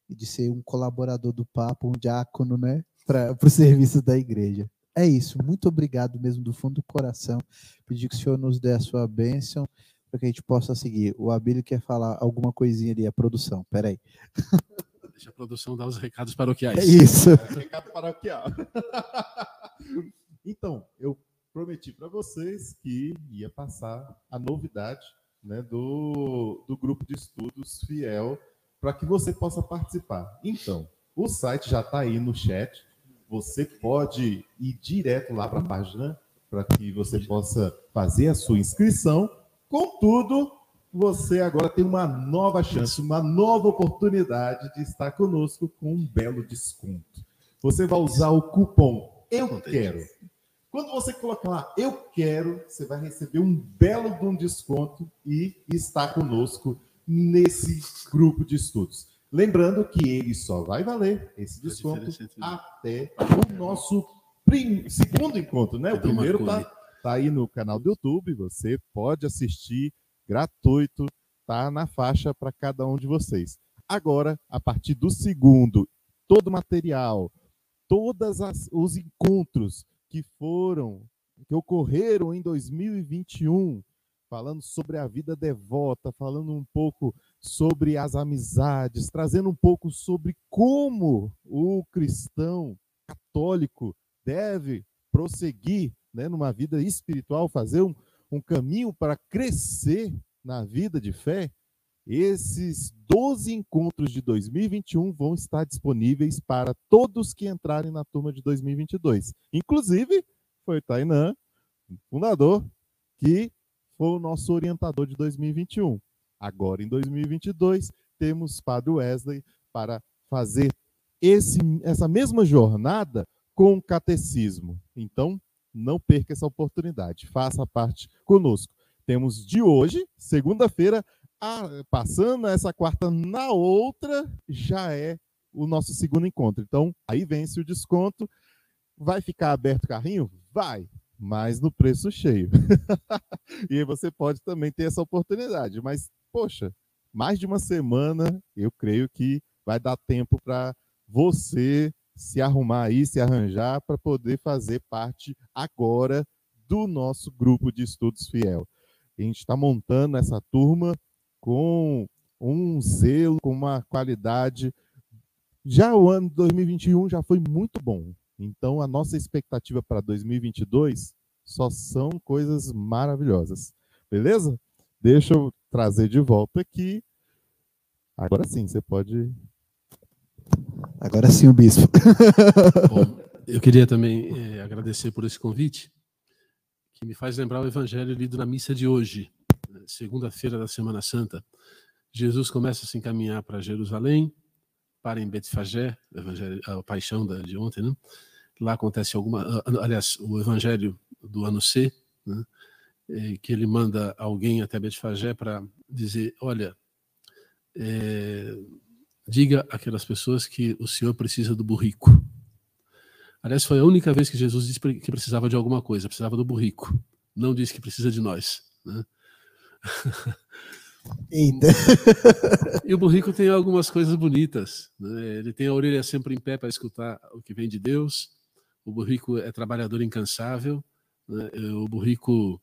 E de ser um colaborador do papo, um diácono, né? Para o serviço da igreja. É isso. Muito obrigado mesmo do fundo do coração. Pedir que o senhor nos dê a sua bênção para que a gente possa seguir. O Abílio quer falar alguma coisinha ali, a produção. Peraí. Deixa a produção dar os recados paroquiais. É isso. É, recado paroquial. então, eu prometi para vocês que ia passar a novidade né, do, do grupo de estudos Fiel para que você possa participar. Então, o site já está aí no chat. Você pode ir direto lá para a página para que você possa fazer a sua inscrição. Contudo, você agora tem uma nova chance, uma nova oportunidade de estar conosco com um belo desconto. Você vai usar o cupom Eu Quero quando você colocar lá, eu quero, você vai receber um belo de um desconto e está conosco nesse grupo de estudos. Lembrando que ele só vai valer esse desconto até o nosso prim... segundo encontro, né? O primeiro está tá aí no canal do YouTube, você pode assistir gratuito, tá na faixa para cada um de vocês. Agora, a partir do segundo, todo o material, todos os encontros que foram, que ocorreram em 2021, falando sobre a vida devota, falando um pouco sobre as amizades, trazendo um pouco sobre como o cristão católico deve prosseguir né, numa vida espiritual, fazer um, um caminho para crescer na vida de fé. Esses 12 encontros de 2021 vão estar disponíveis para todos que entrarem na turma de 2022. Inclusive, foi o Tainan, fundador, que foi o nosso orientador de 2021. Agora, em 2022, temos Padre Wesley para fazer esse, essa mesma jornada com o catecismo. Então, não perca essa oportunidade. Faça parte conosco. Temos de hoje, segunda-feira, ah, passando essa quarta na outra, já é o nosso segundo encontro. Então, aí vence o desconto. Vai ficar aberto o carrinho? Vai, mas no preço cheio. e aí você pode também ter essa oportunidade. Mas, poxa, mais de uma semana, eu creio que vai dar tempo para você se arrumar aí, se arranjar para poder fazer parte agora do nosso grupo de estudos fiel. A gente está montando essa turma com um zelo, com uma qualidade. Já o ano de 2021 já foi muito bom. Então a nossa expectativa para 2022 só são coisas maravilhosas. Beleza? Deixa eu trazer de volta aqui. Agora sim, você pode. Agora sim, o bispo. Bom, eu queria também é, agradecer por esse convite, que me faz lembrar o evangelho lido na missa de hoje segunda-feira da Semana Santa, Jesus começa a se encaminhar para Jerusalém, para em Betfagé, a paixão de ontem, né? Lá acontece alguma, aliás, o evangelho do ano C, né? é, que ele manda alguém até Betfagé para dizer, olha, é, diga aquelas pessoas que o Senhor precisa do burrico. Aliás, foi a única vez que Jesus disse que precisava de alguma coisa, precisava do burrico. Não disse que precisa de nós. Né? E o burrico tem algumas coisas bonitas. Né? Ele tem a orelha sempre em pé para escutar o que vem de Deus. O burrico é trabalhador incansável. Né? O burrico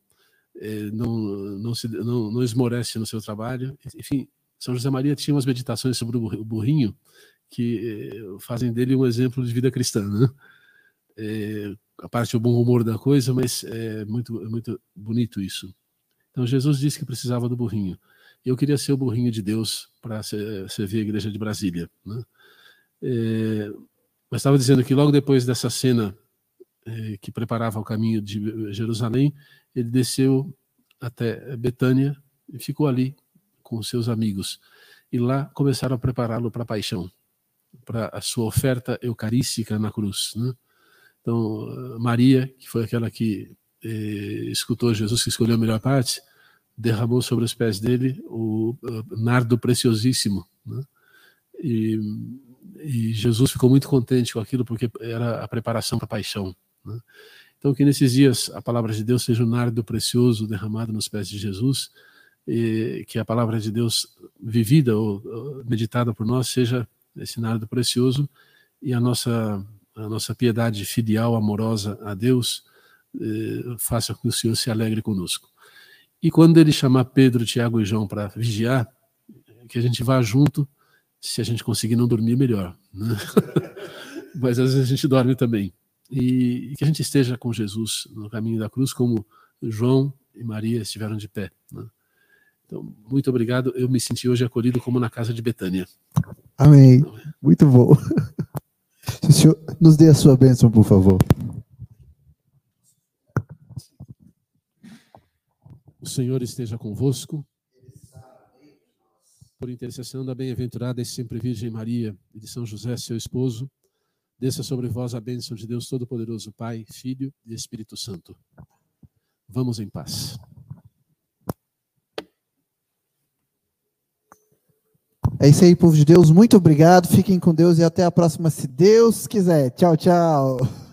é, não, não, se, não, não esmorece no seu trabalho. Enfim, São José Maria tinha umas meditações sobre o burrinho que é, fazem dele um exemplo de vida cristã. Né? É, a parte do bom humor da coisa, mas é muito, é muito bonito isso. Então Jesus disse que precisava do burrinho. Eu queria ser o burrinho de Deus para servir a igreja de Brasília. Né? É, mas estava dizendo que logo depois dessa cena é, que preparava o caminho de Jerusalém, ele desceu até Betânia e ficou ali com seus amigos. E lá começaram a prepará-lo para a paixão, para a sua oferta eucarística na cruz. Né? Então, Maria, que foi aquela que escutou Jesus que escolheu a melhor parte, derramou sobre os pés dele o nardo preciosíssimo. Né? E, e, Jesus ficou muito contente com aquilo porque era a preparação para a paixão. Né? Então, que nesses dias a palavra de Deus seja um nardo precioso derramado nos pés de Jesus, e que a palavra de Deus vivida ou meditada por nós seja esse nardo precioso e a nossa, a nossa piedade filial, amorosa a Deus, faça com que o Senhor se alegre conosco. E quando ele chamar Pedro, Tiago e João para vigiar, que a gente vá junto, se a gente conseguir não dormir, melhor. Né? Mas às vezes a gente dorme também e, que a gente esteja com Jesus no caminho da cruz, como João e Maria estiveram de pé. Né? Então, muito obrigado. Eu me senti hoje acolhido como na casa de Betânia. Amém. Muito bom. o senhor nos dê a sua bênção, por favor. O Senhor esteja convosco. Por intercessão da bem-aventurada e sempre Virgem Maria e de São José, seu esposo, Desça sobre vós a bênção de Deus Todo-Poderoso, Pai, Filho e Espírito Santo. Vamos em paz. É isso aí, povo de Deus. Muito obrigado. Fiquem com Deus e até a próxima, se Deus quiser. Tchau, tchau.